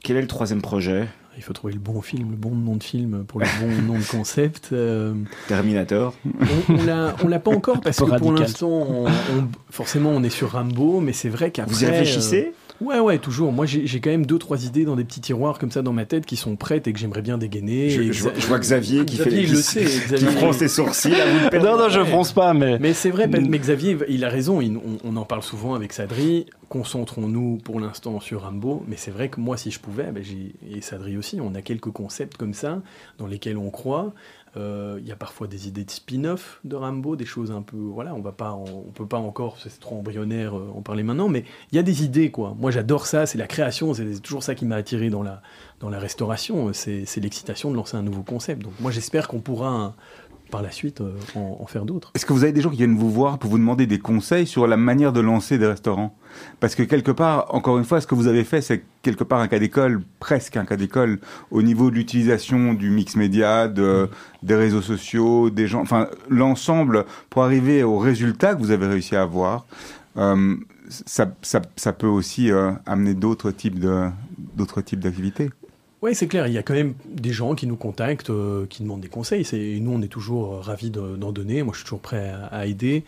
Quel est le troisième projet? Il faut trouver le bon film, le bon nom de film pour le bon nom de concept. euh, Terminator. On, on l'a, on l'a pas encore parce que pour l'instant, on- on- forcément, on est sur Rambo, mais c'est vrai qu'après. Vous y réfléchissez? euh, Ouais, ouais, toujours. Moi, j'ai, j'ai quand même deux, trois idées dans des petits tiroirs comme ça dans ma tête qui sont prêtes et que j'aimerais bien dégainer. je, Et je vois, je vois Xavier qui Xavier, fait il le sait. qui Xavier, fronce ses sourcils. vous le. Non, non, je pense pas, mais. Mais c'est vrai, mais Xavier, il a raison. il- on, on en parle souvent avec Sadri. Concentrons-nous pour l'instant sur Rambo. Mais c'est vrai que moi, si je pouvais, ben, j'ai, et Sadri aussi, on a quelques concepts comme ça dans lesquels on croit. Euh, Il y a parfois des idées de spin-off de Rambo, des choses un peu. Voilà, on va pas, on peut pas encore, c'est trop embryonnaire euh, en parler maintenant, mais il y a des idées, quoi. Moi, j'adore ça, c'est la création, c'est toujours ça qui m'a attiré dans la, dans la restauration, c'est l'excitation de lancer un nouveau concept. Donc, moi, j'espère qu'on pourra, par la suite, euh, en, faire d'autres. Est-ce que vous avez des gens qui viennent vous voir pour vous demander des conseils sur la manière de lancer des restaurants? Parce que quelque part, encore une fois, ce que vous avez fait, c'est quelque part un cas d'école, presque un cas d'école, au niveau de l'utilisation du mix média, de, des réseaux sociaux, des gens, enfin l'ensemble pour arriver au résultat que vous avez réussi à avoir. euh, ça, peut aussi euh, amener d'autres types d'autres types d'activités. Oui, c'est clair. Il y a quand même des gens qui nous contactent, euh, qui demandent des conseils. Et nous, on est toujours euh, ravis de- d'en donner. Moi, je suis toujours prêt à aider.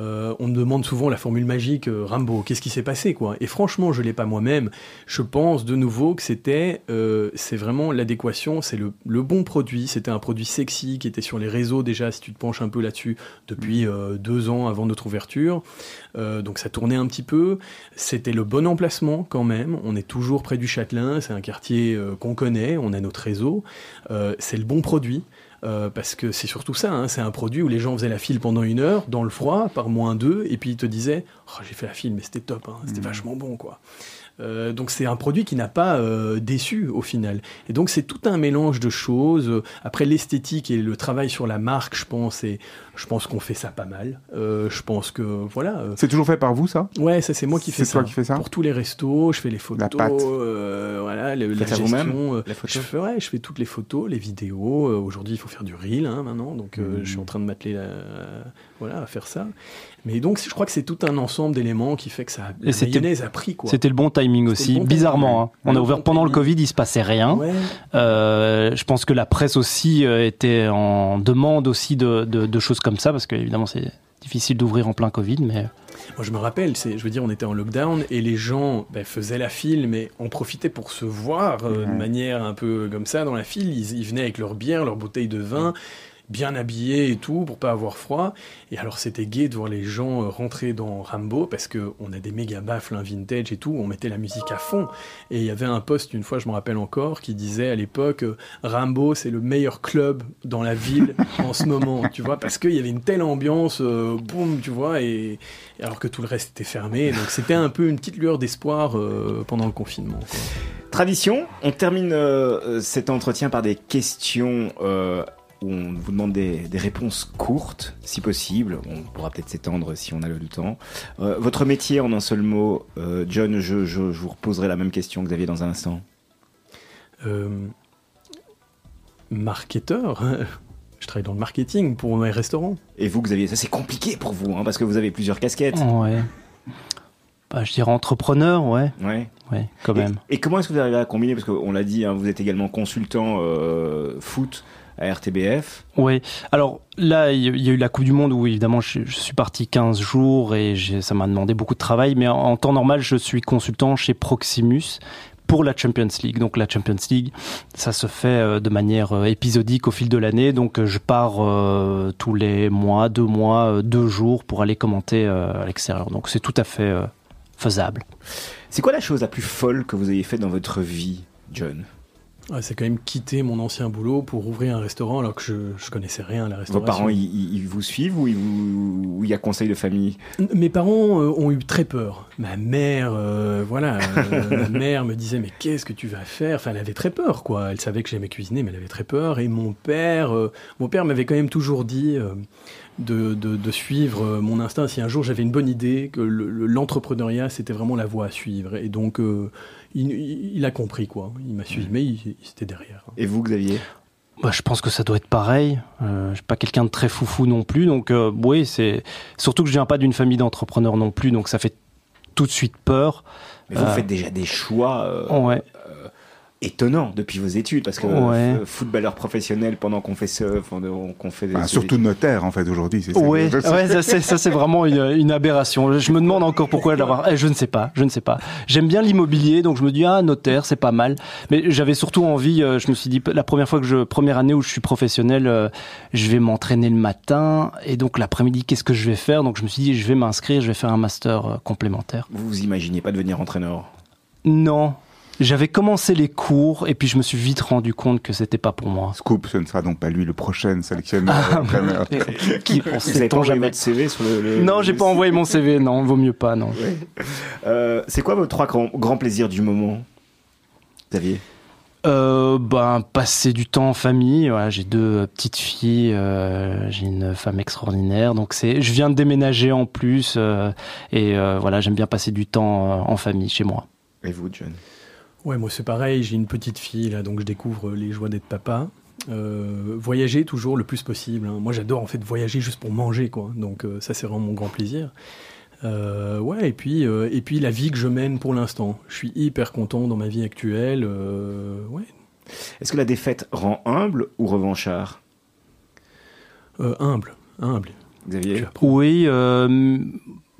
Euh, on me demande souvent la formule magique, euh, Rambo, qu'est-ce qui s'est passé quoi? Et franchement, je l'ai pas moi-même. Je pense de nouveau que c'était, euh, c'est vraiment l'adéquation, c'est le, le bon produit. C'était un produit sexy qui était sur les réseaux déjà, si tu te penches un peu là-dessus, depuis euh, deux ans avant notre ouverture. Donc ça tournait un petit peu. C'était le bon emplacement quand même. On est toujours près du Châtelain. C'est un quartier qu'on connaît. On a notre réseau. C'est le bon produit. Euh, parce que c'est surtout ça, hein, c'est un produit où les gens faisaient la file pendant une heure, dans le froid, par moins deux, et puis ils te disaient oh, J'ai fait la file, mais c'était top, hein, c'était vachement bon. quoi. Euh, donc c'est un produit qui n'a pas euh, déçu au final. Et donc c'est tout un mélange de choses. Après l'esthétique et le travail sur la marque, je pense, et je pense qu'on fait ça pas mal. Euh, je pense que voilà. euh, C'est toujours fait par vous, ça? Ouais, ça c'est moi qui fais C'est ça. toi qui fais ça? Pour tous les restos, je fais les photos, La pâte. euh, voilà, le- la gestion. euh, les photos je fais, ouais, je fais toutes les photos, les vidéos. Euh, Aujourd'hui, il faut faire du reel hein, maintenant, donc euh, je suis en train de m'atteler voilà, à faire ça. Mais donc, je crois que c'est tout un ensemble d'éléments qui fait que ça, la c'était- mayonnaise a pris. C'était le bon timing aussi, bon bizarrement. hein. On a ouvert bon pendant le. Covid, il se passait rien. Ouais. Euh, je pense que la presse aussi euh, était en demande aussi de, de- de choses comme ça, parce que évidemment c'est difficile d'ouvrir en plein Covid, mais Moi, je me rappelle, je veux dire, on était en lockdown et les gens ben, faisaient la file, mais en profitaient pour se voir euh, de manière un peu comme ça dans la file. Ils, ils venaient avec leur bière, leur bouteille de vin. Bien habillé et tout pour pas avoir froid. Et alors c'était gai de voir les gens euh, rentrer dans Rambo parce que on a des méga baffles un vintage et tout, on mettait la musique à fond. Et il y avait un poste une fois, je me rappelle encore, qui disait à l'époque euh, Rambo c'est le meilleur club dans la ville en ce moment, tu vois, parce qu'il y avait une telle ambiance, euh, boum, tu vois, et, alors que tout le reste était fermé. Donc c'était un peu une petite lueur d'espoir pendant le confinement. Tradition, on termine cet entretien par des questions où on vous demande des, réponses courtes, si possible. On pourra peut-être s'étendre si on a le temps. Euh, votre métier, en un seul mot, euh, John, je, vous reposerai la même question que Xavier dans un instant. Euh, marketeur Je travaille dans le marketing pour mes restaurants. Et vous, Xavier, ça c'est compliqué pour vous, hein, parce que vous avez plusieurs casquettes. Ouais. Bah, je dirais entrepreneur, ouais. Ouais. Ouais, quand même. Et, comment est-ce que vous arrivez à combiner? Parce qu'on l'a dit, hein, vous êtes également consultant foot à RTBF. Oui, alors là, il y a eu la Coupe du Monde où évidemment je, suis parti 15 jours et ça m'a demandé beaucoup de travail, mais en, temps normal, je suis consultant chez Proximus pour la Champions League. Donc la Champions League, ça se fait euh, de manière euh, épisodique au fil de l'année. Donc euh, je pars tous les mois, deux mois, deux jours pour aller commenter à l'extérieur. Donc c'est tout à fait faisable. C'est quoi la chose la plus folle que vous ayez faite dans votre vie, John? C'est quand même quitter mon ancien boulot pour ouvrir un restaurant alors que je, je connaissais rien à la restauration. Vos parents, ils, vous suivent ou il y a conseil de famille? Mes parents euh, ont eu très peur. Ma mère, euh, voilà, euh, ma mère me disait mais qu'est-ce que tu vas faire? Enfin, elle avait très peur, quoi. Elle savait que j'aimais cuisiner, mais elle avait très peur. Et mon père, mon père m'avait quand même toujours dit. De, de, suivre mon instinct. Si un jour j'avais une bonne idée, que l'entrepreneuriat c'était vraiment la voie à suivre. Et donc il, a compris, quoi. Il m'a suivi, mais il, était derrière. Et vous, Xavier? Bah, je pense que ça doit être pareil. Euh, je suis pas quelqu'un de très foufou non plus, donc euh, oui, c'est surtout que je viens pas d'une famille d'entrepreneurs non plus, donc ça fait tout de suite peur. Mais vous euh, faites déjà des choix. Euh, ouais étonnant depuis vos études parce que euh, footballeur professionnel pendant qu'on fait ce qu'on fait ah, surtout notaire en fait aujourd'hui c'est ouais, ça, ça c'est vraiment une, aberration. Je me demande encore pourquoi l'avoir eh, je ne sais pas je ne sais pas. J'aime bien l'immobilier donc je me dis ah notaire c'est pas mal. Mais j'avais surtout envie euh, je me suis dit la première fois que je première année où je suis professionnel euh, je vais m'entraîner le matin et donc l'après-midi qu'est-ce que je vais faire? Donc je me suis dit je vais m'inscrire je vais faire un master complémentaire. Vous vous imaginez pas devenir entraîneur? Non j'avais commencé les cours et puis je me suis vite rendu compte que c'était pas pour moi. Scoop, ce ne sera donc pas lui le prochain sélectionneur. Ah, qui, on sait pas jamais? votre CV sur le, Non, j'ai pas envoyé mon CV. Non, vaut mieux pas. Non. Euh, c'est quoi vos trois grands, plaisirs du moment, Xavier? Euh, ben, passer du temps en famille. Voilà, j'ai deux petites filles, euh, j'ai une femme extraordinaire. Donc c'est, je viens de déménager en plus euh, et euh, voilà, j'aime bien passer du temps en famille chez moi. Et vous, John? Ouais, moi c'est pareil, j'ai une petite fille là, donc je découvre les joies d'être papa. Euh, voyager toujours le plus possible. Hein. Moi j'adore en fait voyager juste pour manger, quoi. Donc euh, ça c'est vraiment mon grand plaisir. Euh, ouais, et puis, et puis la vie que je mène pour l'instant. Je suis hyper content dans ma vie actuelle. ouais. Est-ce que la défaite rend humble ou revanchard? Humble, humble. Xavier? Oui,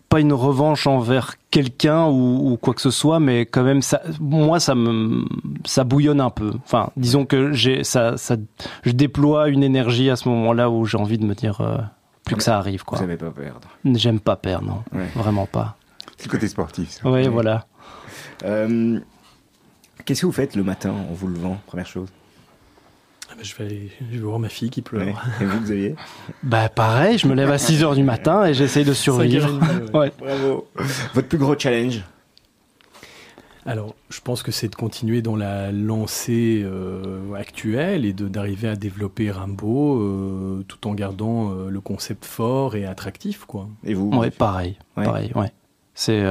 pas une revanche envers quelqu'un ou, quoi que ce soit, mais quand même, ça, moi, ça me, ça bouillonne un peu. Enfin, disons que j'ai, ça, ça, je déploie une énergie à ce moment-là où j'ai envie de me dire euh, plus que ça arrive, quoi. Vous n'aimez pas perdre. J'aime pas perdre, non, vraiment pas. C'est le côté sportif. Oui, voilà. Euh, qu'est-ce que vous faites le matin en vous levant, première chose? Je, vais je vais voir ma fille qui pleure. Et vous, Xavier Bah pareil, je me lève à 6h du matin et j'essaye de survivre. Ouais. Bravo. Votre plus gros challenge alors, je pense que c'est de continuer dans la lancée euh, actuelle et d'arriver à développer Rambo euh, tout en gardant euh, le concept fort et attractif, quoi. Et vous Ouais, pareil, pareil, ouais. C'est,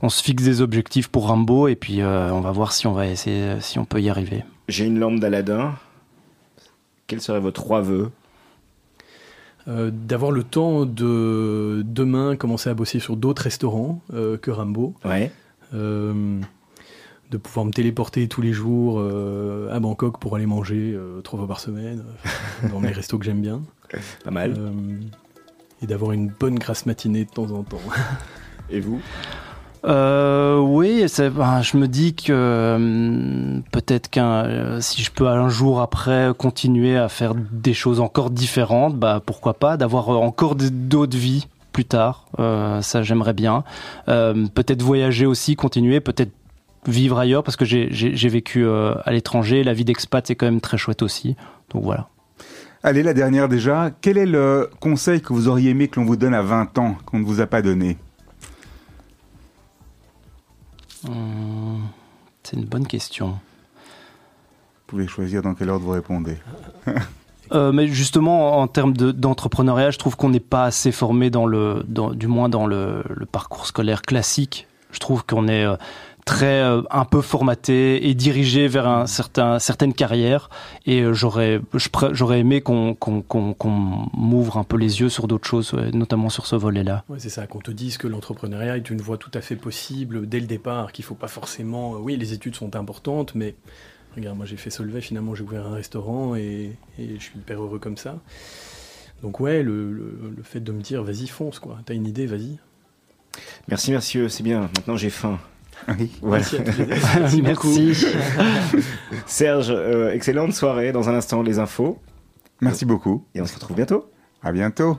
on se fixe des objectifs pour Rambo et puis on va voir si on va essayer, si on peut y arriver. J'ai une lampe d'Aladin. Quels seraient vos trois vœux euh, d'avoir le temps de demain commencer à bosser sur d'autres restaurants euh, que Rambo. Ouais. Euh, de pouvoir me téléporter tous les jours à Bangkok pour aller manger trois fois par semaine dans mes restos que j'aime bien. Pas mal. et d'avoir une bonne grasse matinée de temps en temps. et vous? Euh, oui, ben, je me dis que euh, peut-être qu'un euh, si je peux un jour après continuer à faire des choses encore différentes, bah pourquoi pas, d'avoir encore d'autres vies plus tard. ça, j'aimerais bien. peut-être voyager aussi, continuer, peut-être vivre ailleurs parce que j'ai vécu à l'étranger. La vie d'expat, c'est quand même très chouette aussi. Donc voilà. Allez, la dernière déjà. Quel est le conseil que vous auriez aimé que l'on vous donne à 20 ans, qu'on ne vous a pas donné? Hmm, c'est une bonne question. Vous pouvez choisir dans quel ordre vous répondez. Euh, mais justement, en termes d'entrepreneuriat, je trouve qu'on n'est pas assez formé dans le, du moins dans le, le, parcours scolaire classique. Je trouve qu'on est euh, très euh, un peu formaté et dirigé vers un certain certaines carrières. Et euh, j'aurais j'aurais aimé qu'on qu'on m'ouvre un peu les yeux sur d'autres choses notamment sur ce volet là ouais, c'est ça qu'on te dise que l'entrepreneuriat est une voie tout à fait possible dès le départ qu'il faut pas forcément euh, oui les études sont importantes mais regarde moi j'ai fait Solvay finalement j'ai ouvert un restaurant et, et, je suis hyper heureux comme ça. Donc ouais le, le, fait de me dire vas-y fonce quoi. T'as une idée vas-y. Merci monsieur c'est bien. Maintenant j'ai faim oui, Merci, Merci. Serge, euh, excellente soirée. Dans un instant, les infos. Merci beaucoup. Et on se retrouve bientôt. À bientôt.